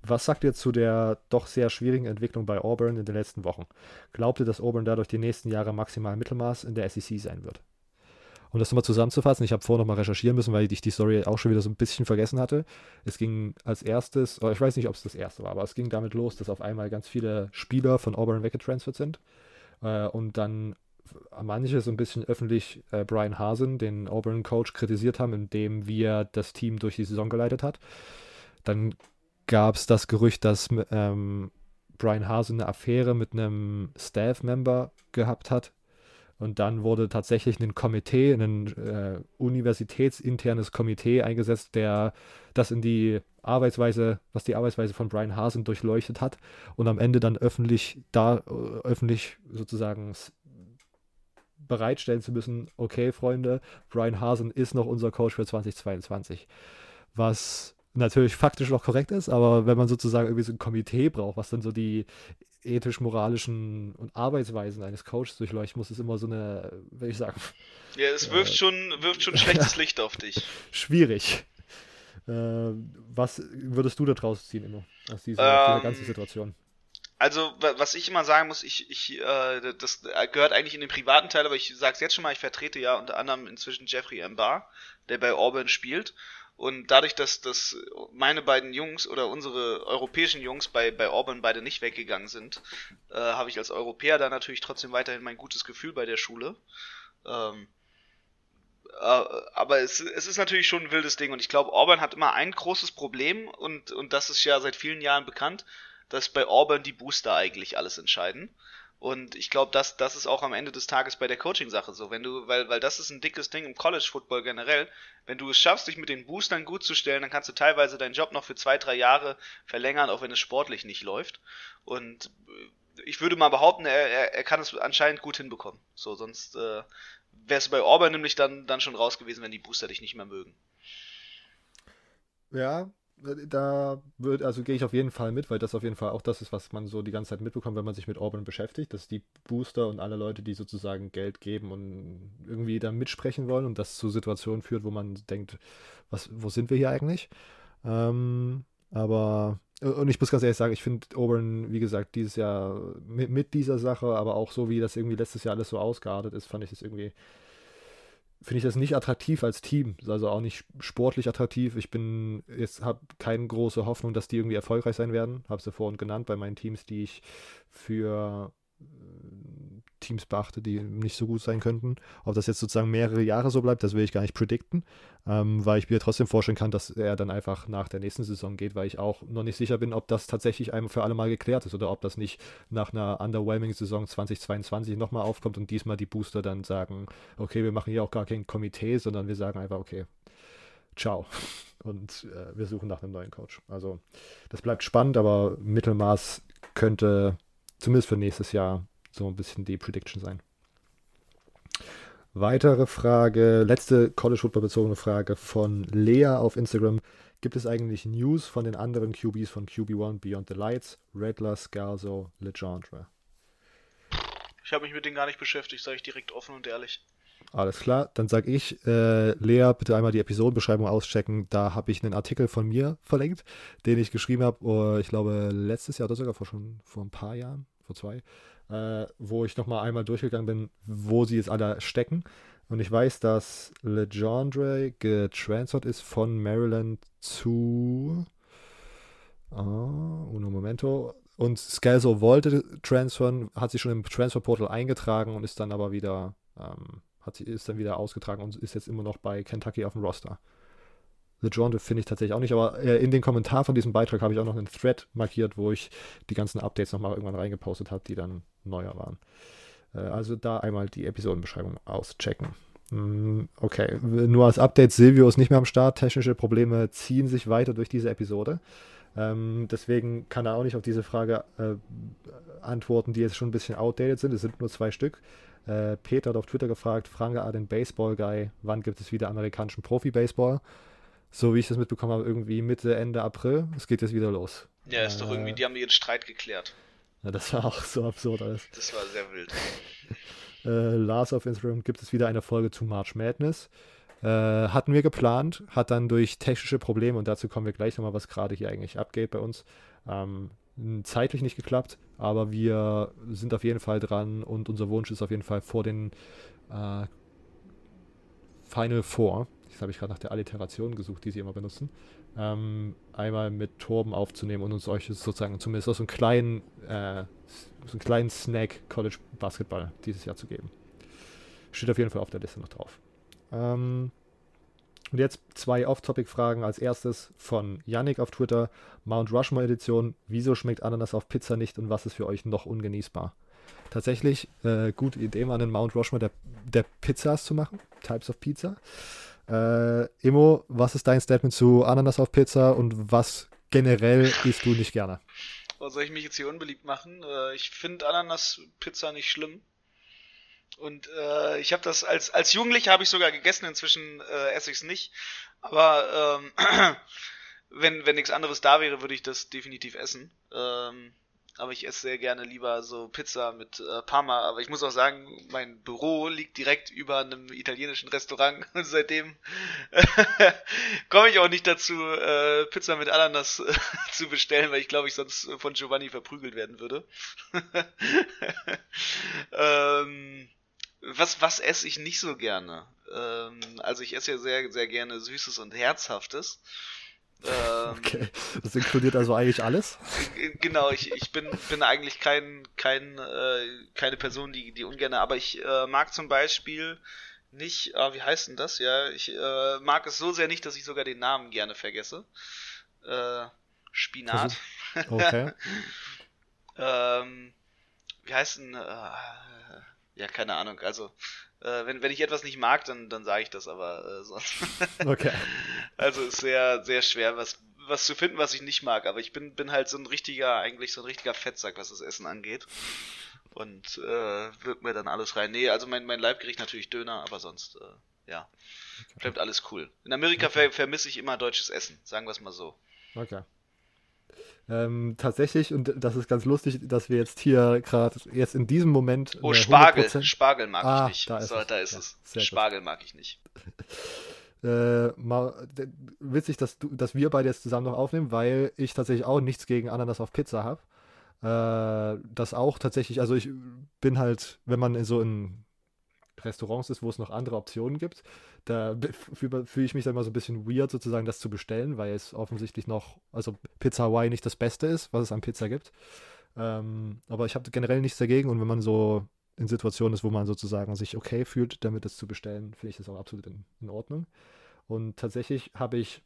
was sagt ihr zu der doch sehr schwierigen Entwicklung bei Auburn in den letzten Wochen? Glaubt ihr, dass Auburn dadurch die nächsten Jahre maximal Mittelmaß in der SEC sein wird? Um das nochmal zusammenzufassen, ich habe vorher nochmal recherchieren müssen, weil ich die Story auch schon wieder so ein bisschen vergessen hatte. Es ging als erstes, oder ich weiß nicht, ob es das erste war, aber es ging damit los, dass auf einmal ganz viele Spieler von Auburn weggetransfert sind. Äh, und dann manche so ein bisschen öffentlich äh, Brian Hasen, den Auburn-Coach, kritisiert haben, indem wir das Team durch die Saison geleitet hat. Dann gab es das Gerücht, dass ähm, Brian Hasen eine Affäre mit einem Staff-Member gehabt hat, und dann wurde tatsächlich ein Komitee, ein äh, universitätsinternes Komitee eingesetzt, der das in die Arbeitsweise, was die Arbeitsweise von Brian Hasen durchleuchtet hat und am Ende dann öffentlich da äh, öffentlich sozusagen bereitstellen zu müssen, okay, Freunde, Brian Hasen ist noch unser Coach für 2022. Was natürlich faktisch noch korrekt ist, aber wenn man sozusagen irgendwie so ein Komitee braucht, was dann so die ethisch-moralischen und Arbeitsweisen eines Coaches durchleuchten muss, ist immer so eine, würde ich sagen. Ja, es äh, wirft schon, wirft schon schlechtes Licht auf dich. (laughs) Schwierig. Äh, was würdest du da draus ziehen immer aus dieser, ähm, dieser ganzen Situation? Also, was ich immer sagen muss, ich, ich, äh, das gehört eigentlich in den privaten Teil, aber ich sag's jetzt schon mal, ich vertrete ja unter anderem inzwischen Jeffrey M. Barr, der bei Auburn spielt. Und dadurch, dass, dass meine beiden Jungs oder unsere europäischen Jungs bei, bei Auburn beide nicht weggegangen sind, äh, habe ich als Europäer da natürlich trotzdem weiterhin mein gutes Gefühl bei der Schule. Ähm, äh, aber es, es ist natürlich schon ein wildes Ding und ich glaube, Auburn hat immer ein großes Problem und, und das ist ja seit vielen Jahren bekannt, dass bei Auburn die Booster eigentlich alles entscheiden. Und ich glaube, das, das ist auch am Ende des Tages bei der Coaching-Sache so. Wenn du, weil, weil das ist ein dickes Ding im College-Football generell. Wenn du es schaffst, dich mit den Boostern gut zu stellen, dann kannst du teilweise deinen Job noch für zwei, drei Jahre verlängern, auch wenn es sportlich nicht läuft. Und äh, ich würde mal behaupten, er, er, er kann es anscheinend gut hinbekommen. So, sonst äh, wäre es bei Auburn nämlich dann, dann schon raus gewesen, wenn die Booster dich nicht mehr mögen. Ja, da wird, also gehe ich auf jeden Fall mit, weil das auf jeden Fall auch das ist, was man so die ganze Zeit mitbekommt, wenn man sich mit Auburn beschäftigt, dass die Booster und alle Leute, die sozusagen Geld geben und irgendwie da mitsprechen wollen und das zu Situationen führt, wo man denkt, was, wo sind wir hier eigentlich? Ähm, aber, und ich muss ganz ehrlich sagen, ich finde Auburn, wie gesagt, dieses Jahr mit, mit dieser Sache, aber auch so, wie das irgendwie letztes Jahr alles so ausgeartet ist, fand ich das irgendwie finde ich das nicht attraktiv als Team, also auch nicht sportlich attraktiv. Ich bin jetzt habe keine große Hoffnung, dass die irgendwie erfolgreich sein werden. Habe sie vorhin genannt bei meinen Teams, die ich für Teams beachte, die nicht so gut sein könnten. Ob das jetzt sozusagen mehrere Jahre so bleibt, das will ich gar nicht predikten, ähm, weil ich mir trotzdem vorstellen kann, dass er dann einfach nach der nächsten Saison geht, weil ich auch noch nicht sicher bin, ob das tatsächlich einmal für alle Mal geklärt ist oder ob das nicht nach einer underwhelming Saison 2022 nochmal aufkommt und diesmal die Booster dann sagen, okay, wir machen hier auch gar kein Komitee, sondern wir sagen einfach, okay, ciao. (laughs) Und äh, wir suchen nach einem neuen Coach. Also das bleibt spannend, aber Mittelmaß könnte zumindest für nächstes Jahr so ein bisschen die Prediction sein. Weitere Frage, letzte College Football bezogene Frage von Lea auf Instagram. Gibt es eigentlich News von den anderen QBs von QB1 Beyond the Lights? Redler, Scalzo, Legendre? Ich habe mich mit denen gar nicht beschäftigt, sage ich direkt offen und ehrlich. Alles klar, dann sage ich, äh, Lea, bitte einmal die Episodenbeschreibung auschecken. Da habe ich einen Artikel von mir verlinkt, den ich geschrieben habe, oh, ich glaube letztes Jahr oder sogar vor schon vor ein paar Jahren, vor zwei äh, wo ich nochmal einmal durchgegangen bin, wo sie jetzt alle stecken. Und ich weiß, dass Legendre getransfert ist von Maryland zu oh, Uno Momento. Und Scalzo wollte transfern, hat sich schon im Transferportal eingetragen und ist dann aber wieder, ähm, hat sie, ist dann wieder ausgetragen und ist jetzt immer noch bei Kentucky auf dem Roster. The Genre finde ich tatsächlich auch nicht, aber äh, in den Kommentar von diesem Beitrag habe ich auch noch einen Thread markiert, wo ich die ganzen Updates nochmal irgendwann reingepostet habe, die dann neuer waren. Äh, also da einmal die Episodenbeschreibung auschecken. Mm, okay, nur als Update, Silvio ist nicht mehr am Start. Technische Probleme ziehen sich weiter durch diese Episode. Ähm, deswegen kann er auch nicht auf diese Frage äh, antworten, die jetzt schon ein bisschen outdated sind. Es sind nur zwei Stück. Äh, Peter hat auf Twitter gefragt, Franke A, den Baseball-Guy, wann gibt es wieder amerikanischen Profi-Baseball? So wie ich das mitbekommen habe, irgendwie Mitte, Ende April. Es geht jetzt wieder los. Ja, ist äh, doch irgendwie, die haben ihren Streit geklärt. Ja, das war auch so absurd alles. Das war sehr wild. (laughs) äh, Lars auf Instagram gibt es wieder eine Folge zu March Madness. Äh, hatten wir geplant, hat dann durch technische Probleme, und dazu kommen wir gleich nochmal, was gerade hier eigentlich abgeht bei uns, ähm, zeitlich nicht geklappt, aber wir sind auf jeden Fall dran und unser Wunsch ist auf jeden Fall vor den äh, Final Four, jetzt habe ich gerade nach der Alliteration gesucht, die sie immer benutzen, ähm, einmal mit Torben aufzunehmen und uns euch sozusagen zumindest so einen kleinen, äh, so einen kleinen Snack College Basketball dieses Jahr zu geben. Steht auf jeden Fall auf der Liste noch drauf. Ähm, und jetzt zwei Off-Topic-Fragen. Als erstes von Yannick auf Twitter. Mount Rushmore Edition. Wieso schmeckt Ananas auf Pizza nicht und was ist für euch noch ungenießbar? Tatsächlich, äh, gute Idee, mal einen Mount Rushmore der, der Pizzas zu machen. Types of Pizza. Äh, Imo, was ist dein Statement zu Ananas auf Pizza und was generell isst du nicht gerne? Was soll ich mich jetzt hier unbeliebt machen? Äh, ich finde Ananas-Pizza nicht schlimm. Und äh, ich habe das als als Jugendlicher habe ich sogar gegessen. Inzwischen äh, esse ich es nicht. Aber ähm, (clears throat) wenn wenn nichts anderes da wäre, würde ich das definitiv essen. Ähm, aber ich esse sehr gerne lieber so Pizza mit äh, Parma. Aber ich muss auch sagen, mein Büro liegt direkt über einem italienischen Restaurant (laughs) und seitdem (laughs) komme ich auch nicht dazu, äh, Pizza mit Ananas äh, (laughs) zu bestellen, weil ich glaube, ich sonst von Giovanni verprügelt werden würde. ähm, was, was esse ich nicht so gerne? Ähm, also ich esse ja sehr, sehr gerne Süßes und Herzhaftes. (laughs) Ähm, okay, das inkludiert also eigentlich alles? Genau, ich, ich bin, bin eigentlich kein, kein, äh, keine Person, die, die ungern, aber ich äh, mag zum Beispiel nicht, äh, wie heißt denn das? Ja, ich äh, mag es so sehr nicht, dass ich sogar den Namen gerne vergesse. Äh, Spinat. Okay. (laughs) ähm, wie heißt denn, äh, ja, keine Ahnung, also, äh, wenn, wenn ich etwas nicht mag, dann, dann sage ich das, aber äh, sonst. (laughs) okay. Also ist sehr, sehr schwer, was, was zu finden, was ich nicht mag, aber ich bin, bin halt so ein richtiger, eigentlich so ein richtiger Fettsack, was das Essen angeht. Und äh, wirkt mir dann alles rein. Nee, also mein, mein Leibgericht natürlich Döner, aber sonst, äh, ja. Okay. Bleibt alles cool. In Amerika okay. ver vermisse ich immer deutsches Essen, sagen wir es mal so. Okay. Ähm, tatsächlich, und das ist ganz lustig, dass wir jetzt hier gerade jetzt in diesem Moment. Oh, Spargel. Spargel mag ah, ich nicht. Da ist so, es, da ist ja, es. Spargel gut. mag ich nicht. (laughs) Äh, mal, witzig, dass, du, dass wir beide jetzt zusammen noch aufnehmen, weil ich tatsächlich auch nichts gegen Ananas auf Pizza habe. Äh, das auch tatsächlich, also ich bin halt, wenn man in so in Restaurants ist, wo es noch andere Optionen gibt, da fühle fühl ich mich dann mal so ein bisschen weird, sozusagen das zu bestellen, weil es offensichtlich noch, also Pizza Hawaii nicht das Beste ist, was es an Pizza gibt. Ähm, aber ich habe generell nichts dagegen und wenn man so in Situationen ist, wo man sozusagen sich okay fühlt, damit es zu bestellen, finde ich das auch absolut in, in Ordnung. Und tatsächlich habe ich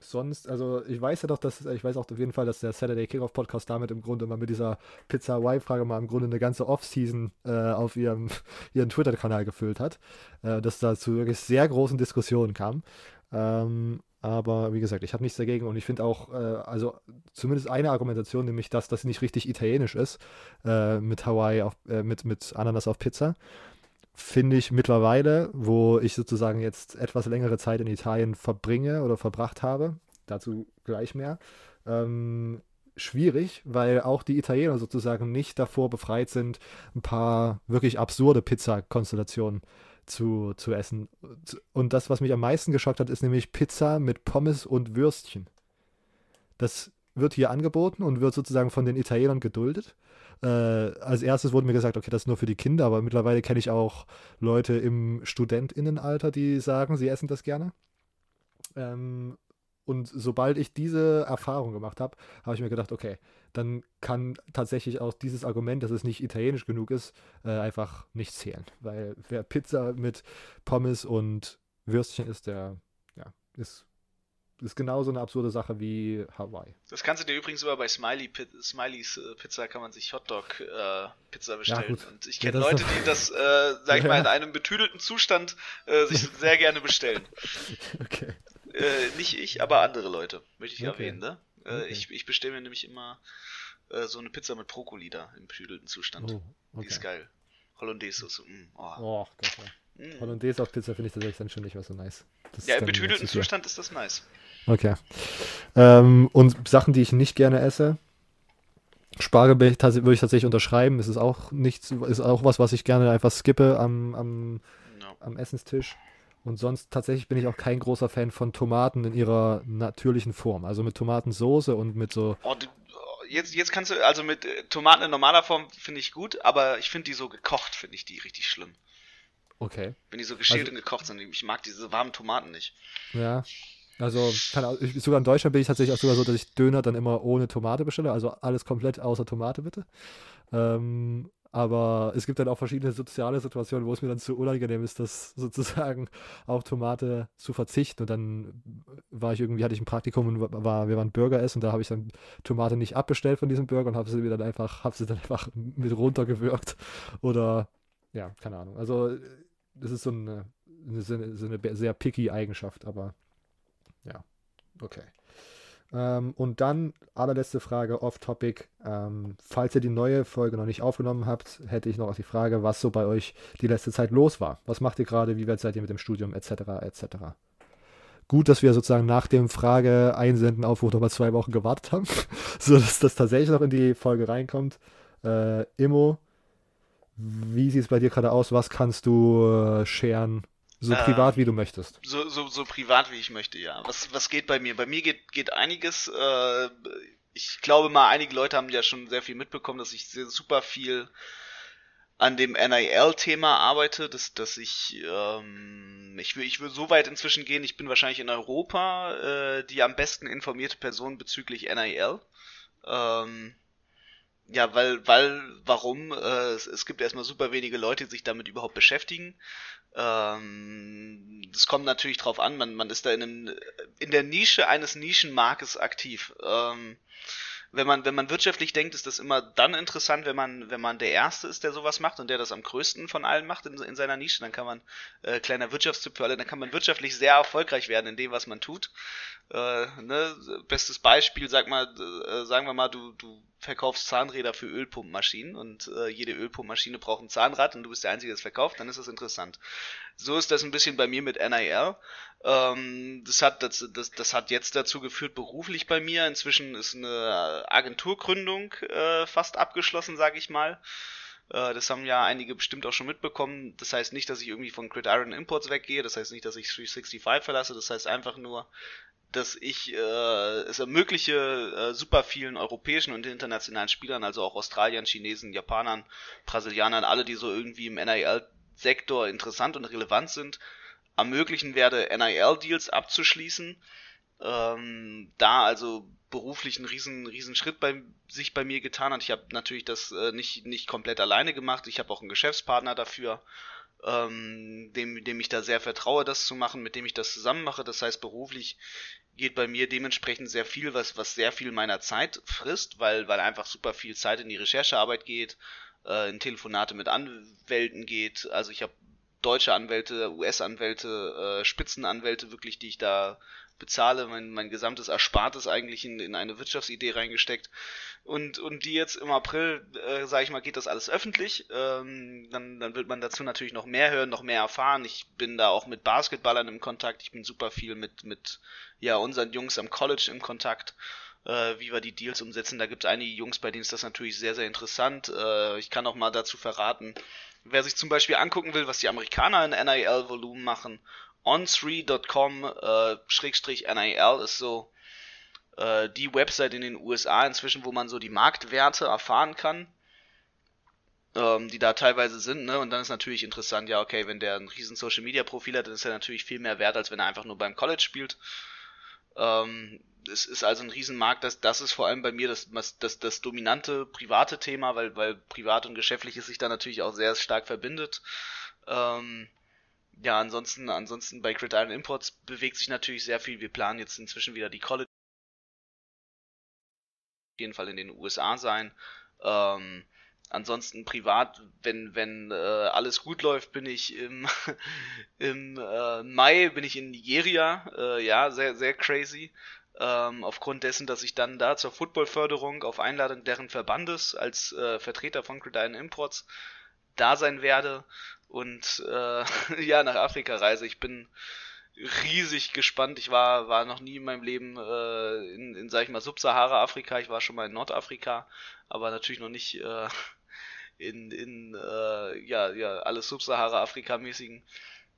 sonst, also ich weiß ja doch, dass, ich weiß auch auf jeden Fall, dass der Saturday Kickoff Podcast damit im Grunde mal mit dieser Pizza Hawaii-Frage mal im Grunde eine ganze Off-Season äh, auf ihrem, (laughs) ihren Twitter-Kanal gefüllt hat, äh, dass da zu wirklich sehr großen Diskussionen kam. Ähm, aber wie gesagt, ich habe nichts dagegen und ich finde auch, äh, also zumindest eine Argumentation, nämlich dass das nicht richtig italienisch ist, äh, mit Hawaii auf, äh, mit, mit Ananas auf Pizza finde ich mittlerweile, wo ich sozusagen jetzt etwas längere Zeit in Italien verbringe oder verbracht habe, dazu gleich mehr, ähm, schwierig, weil auch die Italiener sozusagen nicht davor befreit sind, ein paar wirklich absurde Pizza-Konstellationen zu, zu essen. Und das, was mich am meisten geschockt hat, ist nämlich Pizza mit Pommes und Würstchen. Das wird hier angeboten und wird sozusagen von den Italienern geduldet. Äh, als erstes wurde mir gesagt, okay, das ist nur für die Kinder, aber mittlerweile kenne ich auch Leute im Studentinnenalter, die sagen, sie essen das gerne. Ähm, und sobald ich diese Erfahrung gemacht habe, habe ich mir gedacht, okay, dann kann tatsächlich auch dieses Argument, dass es nicht italienisch genug ist, äh, einfach nicht zählen. Weil wer Pizza mit Pommes und Würstchen isst, der ja, ist ist genauso eine absurde Sache wie Hawaii. Das kannst du dir übrigens immer bei Smiley, Smileys äh, Pizza kann man sich Hotdog äh, Pizza bestellen. Ja, und ich kenne ja, Leute, die das, äh, sag ich (laughs) ja. mal, in einem betüdelten Zustand äh, sich (laughs) sehr gerne bestellen. Okay. Äh, nicht ich, aber andere Leute, möchte ich okay. erwähnen, ne? Äh, okay. Ich, ich bestelle mir nämlich immer äh, so eine Pizza mit Brokkoli da im betüdelten Zustand. Oh, okay. Die ist geil. Hollandaise so, mm, oh. oh Gott, mm. Hollandaise auf Pizza finde ich tatsächlich dann schon nicht mehr so nice. Das ja, im betüdelten Zustand ist das nice. Okay. Ähm, und Sachen, die ich nicht gerne esse. Spargel würde ich tatsächlich unterschreiben. Es ist auch nichts, ist auch was, was ich gerne einfach skippe am, am, no. am Essenstisch. Und sonst tatsächlich bin ich auch kein großer Fan von Tomaten in ihrer natürlichen Form. Also mit Tomatensoße und mit so. Oh, du, jetzt, jetzt kannst du, also mit äh, Tomaten in normaler Form finde ich gut, aber ich finde die so gekocht, finde ich die richtig schlimm. Okay. Wenn die so geschält also, und gekocht sind. Ich mag diese warmen Tomaten nicht. Ja. Also kann, sogar in Deutschland bin ich tatsächlich auch sogar so, dass ich Döner dann immer ohne Tomate bestelle, also alles komplett außer Tomate bitte. Ähm, aber es gibt dann auch verschiedene soziale Situationen, wo es mir dann zu unangenehm ist, das (laughs) sozusagen auf Tomate zu verzichten. Und dann war ich irgendwie, hatte ich ein Praktikum und war, wir waren Burger essen und da habe ich dann Tomate nicht abbestellt von diesem Burger und habe sie mir dann einfach, habe sie dann einfach mit runtergewürgt. Oder ja, keine Ahnung. Also das ist so eine, eine, so eine sehr picky Eigenschaft, aber ja, okay. Ähm, und dann allerletzte Frage off-topic. Ähm, falls ihr die neue Folge noch nicht aufgenommen habt, hätte ich noch die Frage, was so bei euch die letzte Zeit los war. Was macht ihr gerade? Wie weit seid ihr mit dem Studium etc. etc. Gut, dass wir sozusagen nach dem Frage einsenden Aufruf noch mal zwei Wochen gewartet haben, (laughs) sodass das tatsächlich noch in die Folge reinkommt. Äh, Immo, wie sieht es bei dir gerade aus? Was kannst du äh, scheren? So äh, privat, wie du möchtest. So, so, so privat, wie ich möchte, ja. Was, was geht bei mir? Bei mir geht, geht einiges. Äh, ich glaube mal, einige Leute haben ja schon sehr viel mitbekommen, dass ich sehr, super viel an dem NIL-Thema arbeite, dass, dass ich, ähm, ich will, ich will so weit inzwischen gehen, ich bin wahrscheinlich in Europa äh, die am besten informierte Person bezüglich NIL. Ähm, ja, weil, weil, warum? Äh, es, es gibt erstmal super wenige Leute, die sich damit überhaupt beschäftigen. Ähm, das kommt natürlich drauf an, man, man ist da in, einem, in der Nische eines Nischenmarktes aktiv. Ähm, wenn man, wenn man wirtschaftlich denkt, ist das immer dann interessant, wenn man, wenn man der Erste ist, der sowas macht und der das am größten von allen macht in, in seiner Nische. Dann kann man, äh, kleiner Wirtschaftstipp für alle, dann kann man wirtschaftlich sehr erfolgreich werden in dem, was man tut. Äh, ne? Bestes Beispiel, sag mal, äh, sagen wir mal, du, du verkaufst Zahnräder für Ölpumpmaschinen und äh, jede Ölpumpmaschine braucht ein Zahnrad und du bist der Einzige, der es verkauft, dann ist das interessant. So ist das ein bisschen bei mir mit NIL. Ähm, das, hat, das, das, das hat jetzt dazu geführt, beruflich bei mir. Inzwischen ist eine Agenturgründung äh, fast abgeschlossen, sage ich mal. Äh, das haben ja einige bestimmt auch schon mitbekommen. Das heißt nicht, dass ich irgendwie von Gridiron Imports weggehe. Das heißt nicht, dass ich 365 verlasse. Das heißt einfach nur, dass ich äh, es ermögliche, äh, super vielen europäischen und internationalen Spielern, also auch Australiern, Chinesen, Japanern, Brasilianern, alle, die so irgendwie im NIL-Sektor interessant und relevant sind, ermöglichen werde, NIL-Deals abzuschließen. Ähm, da also beruflich einen riesen, riesen Schritt bei sich bei mir getan hat. Ich habe natürlich das äh, nicht, nicht komplett alleine gemacht. Ich habe auch einen Geschäftspartner dafür ähm, dem, dem ich da sehr vertraue, das zu machen, mit dem ich das zusammen mache. Das heißt, beruflich geht bei mir dementsprechend sehr viel, was, was sehr viel meiner Zeit frisst, weil, weil einfach super viel Zeit in die Recherchearbeit geht, äh, in Telefonate mit Anwälten geht. Also ich habe deutsche Anwälte, US-Anwälte, äh, Spitzenanwälte wirklich, die ich da bezahle, mein, mein gesamtes Erspartes eigentlich in, in eine Wirtschaftsidee reingesteckt. Und, und die jetzt im April, äh, sage ich mal, geht das alles öffentlich. Ähm, dann, dann wird man dazu natürlich noch mehr hören, noch mehr erfahren. Ich bin da auch mit Basketballern im Kontakt. Ich bin super viel mit, mit ja, unseren Jungs am College im Kontakt. Äh, wie wir die Deals umsetzen. Da gibt es einige Jungs, bei denen ist das natürlich sehr, sehr interessant. Äh, ich kann auch mal dazu verraten, wer sich zum Beispiel angucken will, was die Amerikaner in NIL-Volumen machen on3.com äh, NIL ist so äh, die Website in den USA inzwischen, wo man so die Marktwerte erfahren kann, ähm, die da teilweise sind, ne? Und dann ist natürlich interessant, ja, okay, wenn der ein riesen Social Media Profil hat, dann ist er natürlich viel mehr wert, als wenn er einfach nur beim College spielt. Ähm, es ist also ein Riesenmarkt, das, das ist vor allem bei mir das, das, das dominante private Thema, weil, weil privat und geschäftliches sich da natürlich auch sehr stark verbindet. Ähm, ja, ansonsten, ansonsten bei Gridiron Imports bewegt sich natürlich sehr viel. Wir planen jetzt inzwischen wieder die College. Auf jeden Fall in den USA sein. Ähm, ansonsten privat, wenn, wenn äh, alles gut läuft, bin ich im, (laughs) im äh, Mai bin ich in Nigeria. Äh, ja, sehr, sehr crazy. Ähm, aufgrund dessen, dass ich dann da zur Footballförderung auf Einladung deren Verbandes als äh, Vertreter von Gridiron Imports da sein werde und äh, (laughs) ja, nach Afrika reise. Ich bin riesig gespannt. Ich war, war noch nie in meinem Leben äh, in, in, sag ich mal, Subsahara-Afrika. Ich war schon mal in Nordafrika, aber natürlich noch nicht äh, in, in äh, ja, ja, alles Subsahara-Afrika-mäßigen,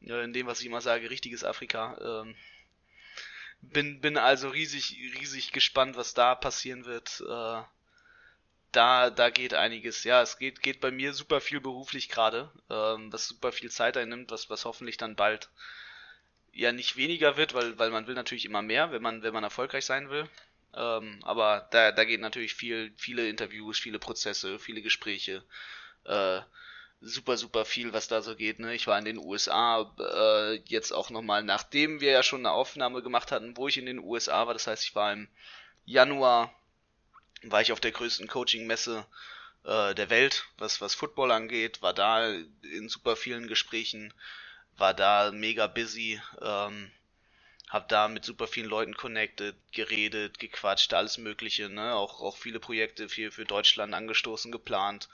äh, in dem, was ich immer sage, richtiges Afrika. Ähm, bin, bin also riesig, riesig gespannt, was da passieren wird. Äh, da, da geht einiges. Ja, es geht, geht bei mir super viel beruflich gerade, ähm, was super viel Zeit einnimmt, was, was hoffentlich dann bald ja nicht weniger wird, weil, weil man will natürlich immer mehr, wenn man, wenn man erfolgreich sein will. Ähm, aber da, da geht natürlich viel, viele Interviews, viele Prozesse, viele Gespräche, äh, super, super viel, was da so geht. Ne? Ich war in den USA äh, jetzt auch nochmal, nachdem wir ja schon eine Aufnahme gemacht hatten, wo ich in den USA war. Das heißt, ich war im Januar war ich auf der größten Coaching-Messe äh, der Welt, was, was Football angeht, war da in super vielen Gesprächen, war da mega busy, ähm, hab da mit super vielen Leuten connected, geredet, gequatscht, alles Mögliche, ne? Auch, auch viele Projekte für, für Deutschland angestoßen, geplant.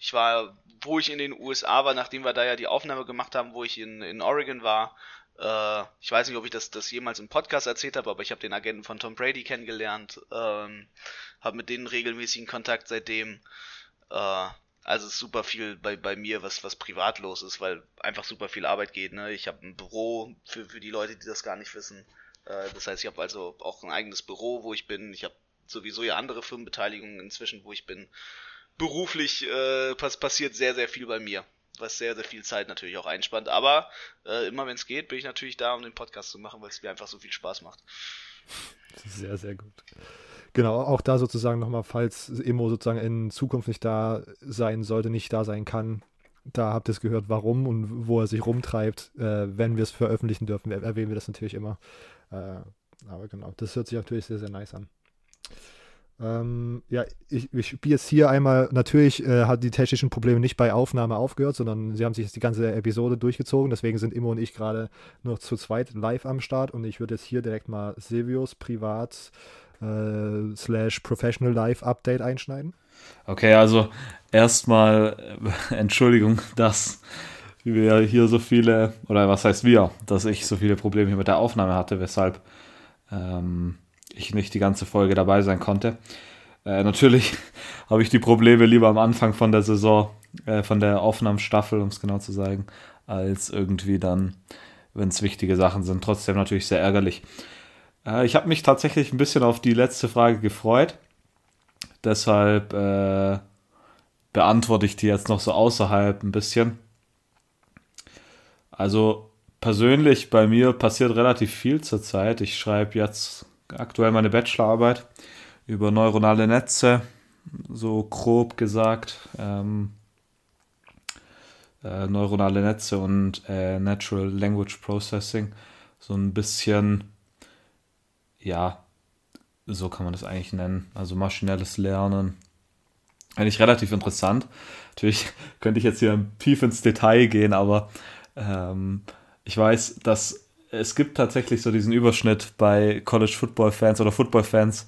Ich war, wo ich in den USA war, nachdem wir da ja die Aufnahme gemacht haben, wo ich in, in Oregon war, äh, ich weiß nicht, ob ich das, das jemals im Podcast erzählt habe, aber ich habe den Agenten von Tom Brady kennengelernt, ähm, habe mit denen regelmäßigen Kontakt seitdem. Äh, also ist super viel bei, bei mir, was, was privat los ist, weil einfach super viel Arbeit geht. Ne? Ich habe ein Büro für, für die Leute, die das gar nicht wissen. Äh, das heißt, ich habe also auch ein eigenes Büro, wo ich bin. Ich habe sowieso ja andere Firmenbeteiligungen inzwischen, wo ich bin. Beruflich äh, pass passiert sehr, sehr viel bei mir was sehr, sehr viel Zeit natürlich auch einspannt. Aber äh, immer wenn es geht, bin ich natürlich da, um den Podcast zu machen, weil es mir einfach so viel Spaß macht. Sehr, sehr gut. Genau, auch da sozusagen nochmal, falls Immo sozusagen in Zukunft nicht da sein sollte, nicht da sein kann, da habt ihr es gehört, warum und wo er sich rumtreibt. Äh, wenn wir es veröffentlichen dürfen, erwähnen wir das natürlich immer. Äh, aber genau, das hört sich natürlich sehr, sehr nice an. Ähm, ja, ich, ich spiele jetzt hier einmal, natürlich äh, hat die technischen Probleme nicht bei Aufnahme aufgehört, sondern sie haben sich jetzt die ganze Episode durchgezogen. Deswegen sind Immo und ich gerade noch zu zweit live am Start und ich würde jetzt hier direkt mal Silvios Privat äh, slash Professional Live Update einschneiden. Okay, also erstmal äh, (laughs) Entschuldigung, dass wir hier so viele, oder was heißt wir, dass ich so viele Probleme hier mit der Aufnahme hatte, weshalb ähm, ich nicht die ganze Folge dabei sein konnte. Äh, natürlich (laughs) habe ich die Probleme lieber am Anfang von der Saison, äh, von der Aufnahmestaffel, um es genau zu sagen, als irgendwie dann, wenn es wichtige Sachen sind. Trotzdem natürlich sehr ärgerlich. Äh, ich habe mich tatsächlich ein bisschen auf die letzte Frage gefreut. Deshalb äh, beantworte ich die jetzt noch so außerhalb ein bisschen. Also persönlich bei mir passiert relativ viel zurzeit. Ich schreibe jetzt aktuell meine Bachelorarbeit über neuronale Netze, so grob gesagt. Ähm, äh, neuronale Netze und äh, Natural Language Processing. So ein bisschen, ja, so kann man das eigentlich nennen. Also maschinelles Lernen. Eigentlich relativ interessant. Natürlich (laughs) könnte ich jetzt hier tief ins Detail gehen, aber ähm, ich weiß, dass es gibt tatsächlich so diesen Überschnitt bei College Football Fans oder Football Fans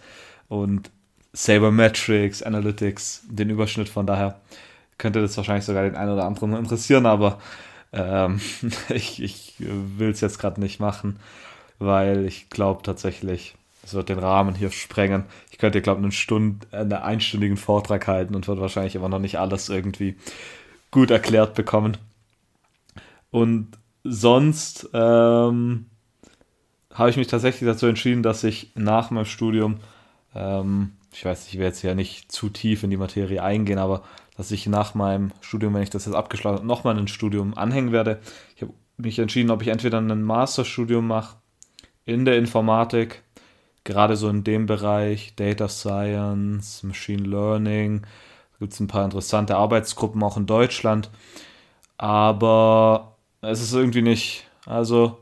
und Sabermetrics, Analytics, den Überschnitt. Von daher könnte das wahrscheinlich sogar den einen oder anderen interessieren, aber ähm, (laughs) ich, ich will es jetzt gerade nicht machen, weil ich glaube tatsächlich, es wird den Rahmen hier sprengen. Ich könnte, glaube ich, eine Stunde, einen einstündigen Vortrag halten und wird wahrscheinlich immer noch nicht alles irgendwie gut erklärt bekommen. Und sonst ähm, habe ich mich tatsächlich dazu entschieden, dass ich nach meinem Studium, ähm, ich weiß, ich werde jetzt ja nicht zu tief in die Materie eingehen, aber dass ich nach meinem Studium, wenn ich das jetzt abgeschlossen habe, nochmal ein Studium anhängen werde. Ich habe mich entschieden, ob ich entweder ein Masterstudium mache in der Informatik, gerade so in dem Bereich Data Science, Machine Learning. Da gibt es ein paar interessante Arbeitsgruppen auch in Deutschland. Aber es ist irgendwie nicht, also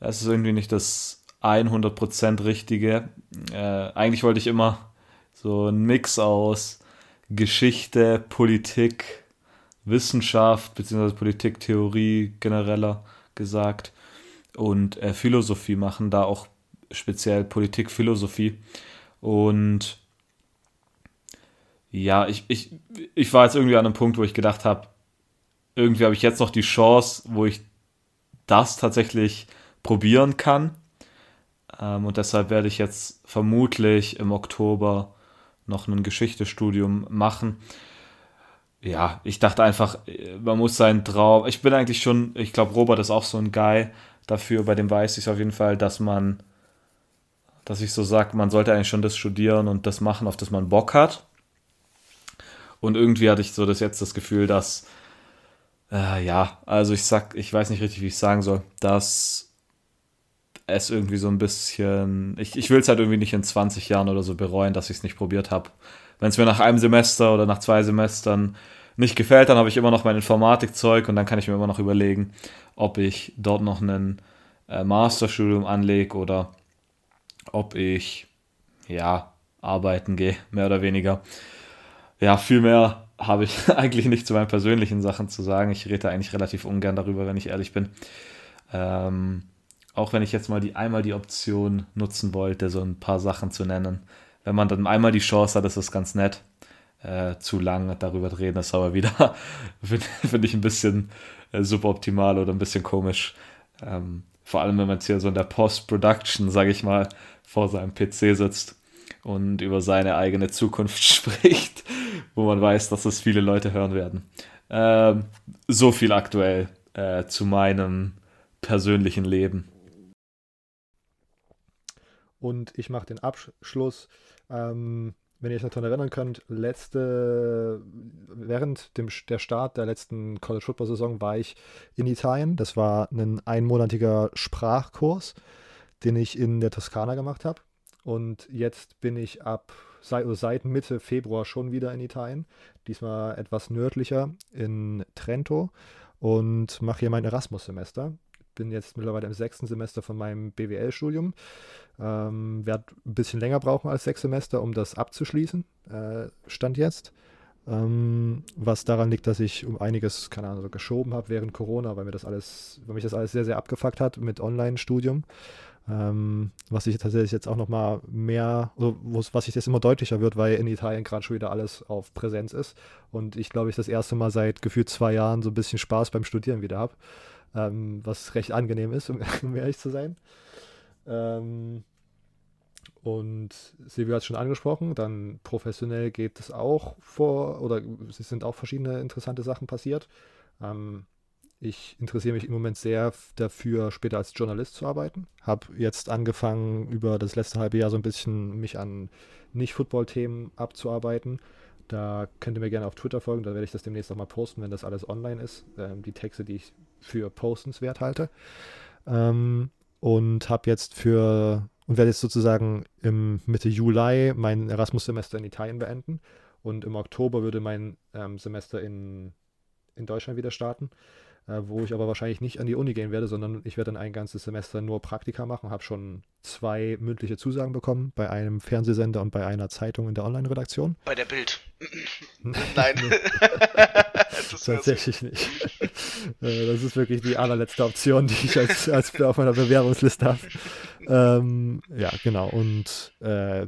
es ist irgendwie nicht das 100% Richtige. Äh, eigentlich wollte ich immer so einen Mix aus Geschichte, Politik, Wissenschaft, beziehungsweise Politiktheorie genereller gesagt und äh, Philosophie machen, da auch speziell Politikphilosophie. Und ja, ich, ich, ich war jetzt irgendwie an einem Punkt, wo ich gedacht habe, irgendwie habe ich jetzt noch die Chance, wo ich das tatsächlich probieren kann. Ähm, und deshalb werde ich jetzt vermutlich im Oktober noch ein Geschichtestudium machen. Ja, ich dachte einfach, man muss seinen Traum. Ich bin eigentlich schon, ich glaube, Robert ist auch so ein Guy dafür, bei dem weiß ich auf jeden Fall, dass man, dass ich so sage, man sollte eigentlich schon das studieren und das machen, auf das man Bock hat. Und irgendwie hatte ich so das jetzt das Gefühl, dass äh, ja, also ich sag, ich weiß nicht richtig, wie ich sagen soll, dass es irgendwie so ein bisschen, ich, ich will es halt irgendwie nicht in 20 Jahren oder so bereuen, dass ich es nicht probiert habe. Wenn es mir nach einem Semester oder nach zwei Semestern nicht gefällt, dann habe ich immer noch mein Informatikzeug und dann kann ich mir immer noch überlegen, ob ich dort noch ein äh, Masterstudium anlege oder ob ich ja arbeiten gehe, mehr oder weniger. Ja, viel mehr habe ich (laughs) eigentlich nicht zu meinen persönlichen Sachen zu sagen. Ich rede eigentlich relativ ungern darüber, wenn ich ehrlich bin. Ähm, auch wenn ich jetzt mal die einmal die Option nutzen wollte, so ein paar Sachen zu nennen. Wenn man dann einmal die Chance hat, ist das ganz nett. Äh, zu lang darüber reden ist aber wieder, (laughs) finde find ich ein bisschen äh, suboptimal oder ein bisschen komisch. Ähm, vor allem, wenn man jetzt hier so in der Post-Production, sage ich mal, vor seinem PC sitzt und über seine eigene Zukunft (laughs) spricht, wo man weiß, dass es viele Leute hören werden. Ähm, so viel aktuell äh, zu meinem persönlichen Leben. Und ich mache den Abschluss. Ähm, wenn ihr euch noch daran erinnern könnt, letzte, während dem, der Start der letzten College Football Saison war ich in Italien. Das war ein einmonatiger Sprachkurs, den ich in der Toskana gemacht habe. Und jetzt bin ich ab seit, also seit Mitte Februar schon wieder in Italien. Diesmal etwas nördlicher in Trento und mache hier mein Erasmus-Semester. bin jetzt mittlerweile im sechsten Semester von meinem BWL-Studium. Ähm, werde ein bisschen länger brauchen als sechs Semester, um das abzuschließen. Äh, Stand jetzt. Ähm, was daran liegt, dass ich um einiges, keine Ahnung, geschoben habe während Corona, weil mir das alles, weil mich das alles sehr, sehr abgefuckt hat mit Online-Studium. Ähm, was sich tatsächlich jetzt auch nochmal mehr, also was sich jetzt immer deutlicher wird, weil in Italien gerade schon wieder alles auf Präsenz ist und ich glaube, ich das erste Mal seit gefühlt zwei Jahren so ein bisschen Spaß beim Studieren wieder habe, ähm, was recht angenehm ist, (laughs) um, um ehrlich zu sein. Ähm, und Silvia hat es schon angesprochen, dann professionell geht es auch vor, oder es sind auch verschiedene interessante Sachen passiert. Ähm, ich interessiere mich im Moment sehr dafür, später als Journalist zu arbeiten. Habe jetzt angefangen, über das letzte halbe Jahr so ein bisschen mich an Nicht-Football-Themen abzuarbeiten. Da könnt ihr mir gerne auf Twitter folgen, da werde ich das demnächst auch mal posten, wenn das alles online ist. Ähm, die Texte, die ich für postenswert halte. Ähm, und habe jetzt für und werde jetzt sozusagen im Mitte Juli mein Erasmus-Semester in Italien beenden. Und im Oktober würde mein ähm, Semester in, in Deutschland wieder starten, äh, wo ich aber wahrscheinlich nicht an die Uni gehen werde, sondern ich werde dann ein ganzes Semester nur Praktika machen. Habe schon zwei mündliche Zusagen bekommen bei einem Fernsehsender und bei einer Zeitung in der Online-Redaktion. Bei der Bild. (laughs) Nein. (laughs) Tatsächlich nicht. Äh, das ist wirklich die allerletzte Option, die ich als, als auf meiner Bewerbungsliste habe. Ähm, ja, genau. Und äh,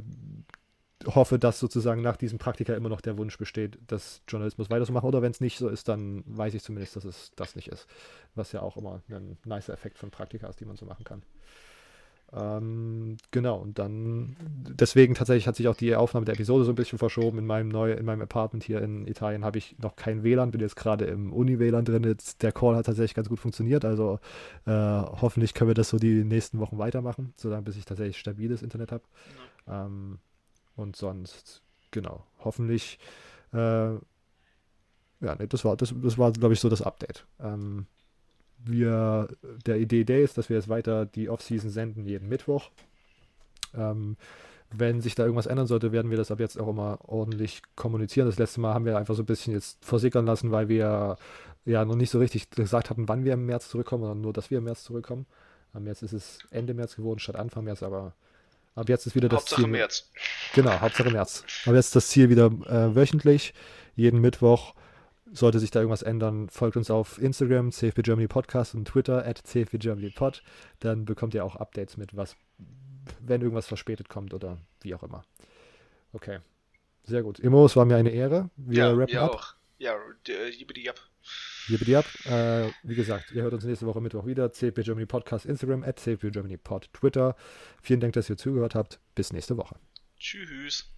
hoffe, dass sozusagen nach diesem Praktika immer noch der Wunsch besteht, das Journalismus weiterzumachen. Oder wenn es nicht so ist, dann weiß ich zumindest, dass es das nicht ist. Was ja auch immer ein nicer Effekt von Praktika ist, die man so machen kann. Ähm, genau, und dann, deswegen tatsächlich hat sich auch die Aufnahme der Episode so ein bisschen verschoben. In meinem neu, in meinem Apartment hier in Italien habe ich noch kein WLAN, bin jetzt gerade im Uni-WLAN drin. Jetzt, der Call hat tatsächlich ganz gut funktioniert, also äh, hoffentlich können wir das so die nächsten Wochen weitermachen, solange bis ich tatsächlich stabiles Internet habe. Ähm, und sonst, genau, hoffentlich, äh, ja, nee, das war, das, das war, glaube ich, so das Update. Ähm, wir, der Idee Day ist, dass wir jetzt weiter die Off-Season senden, jeden Mittwoch. Ähm, wenn sich da irgendwas ändern sollte, werden wir das ab jetzt auch immer ordentlich kommunizieren. Das letzte Mal haben wir einfach so ein bisschen jetzt versickern lassen, weil wir ja noch nicht so richtig gesagt hatten, wann wir im März zurückkommen, sondern nur, dass wir im März zurückkommen. Ähm, jetzt ist es Ende März geworden statt Anfang März, aber Ab jetzt ist wieder das Hauptsache Ziel. März. Genau, Hauptsache März. Aber jetzt ist das Ziel wieder äh, wöchentlich, jeden Mittwoch. Sollte sich da irgendwas ändern, folgt uns auf Instagram, CFB Germany Podcast und Twitter, at CFB Germany Pod. Dann bekommt ihr auch Updates mit, was, wenn irgendwas verspätet kommt oder wie auch immer. Okay. Sehr gut. Immo, es war mir eine Ehre. Wir ja, rappen ja ab. auch. Ja, äh, ab. Äh, wie gesagt, ihr hört uns nächste Woche Mittwoch wieder. CFB Germany Podcast Instagram, at CFB Germany Pod Twitter. Vielen Dank, dass ihr zugehört habt. Bis nächste Woche. Tschüss.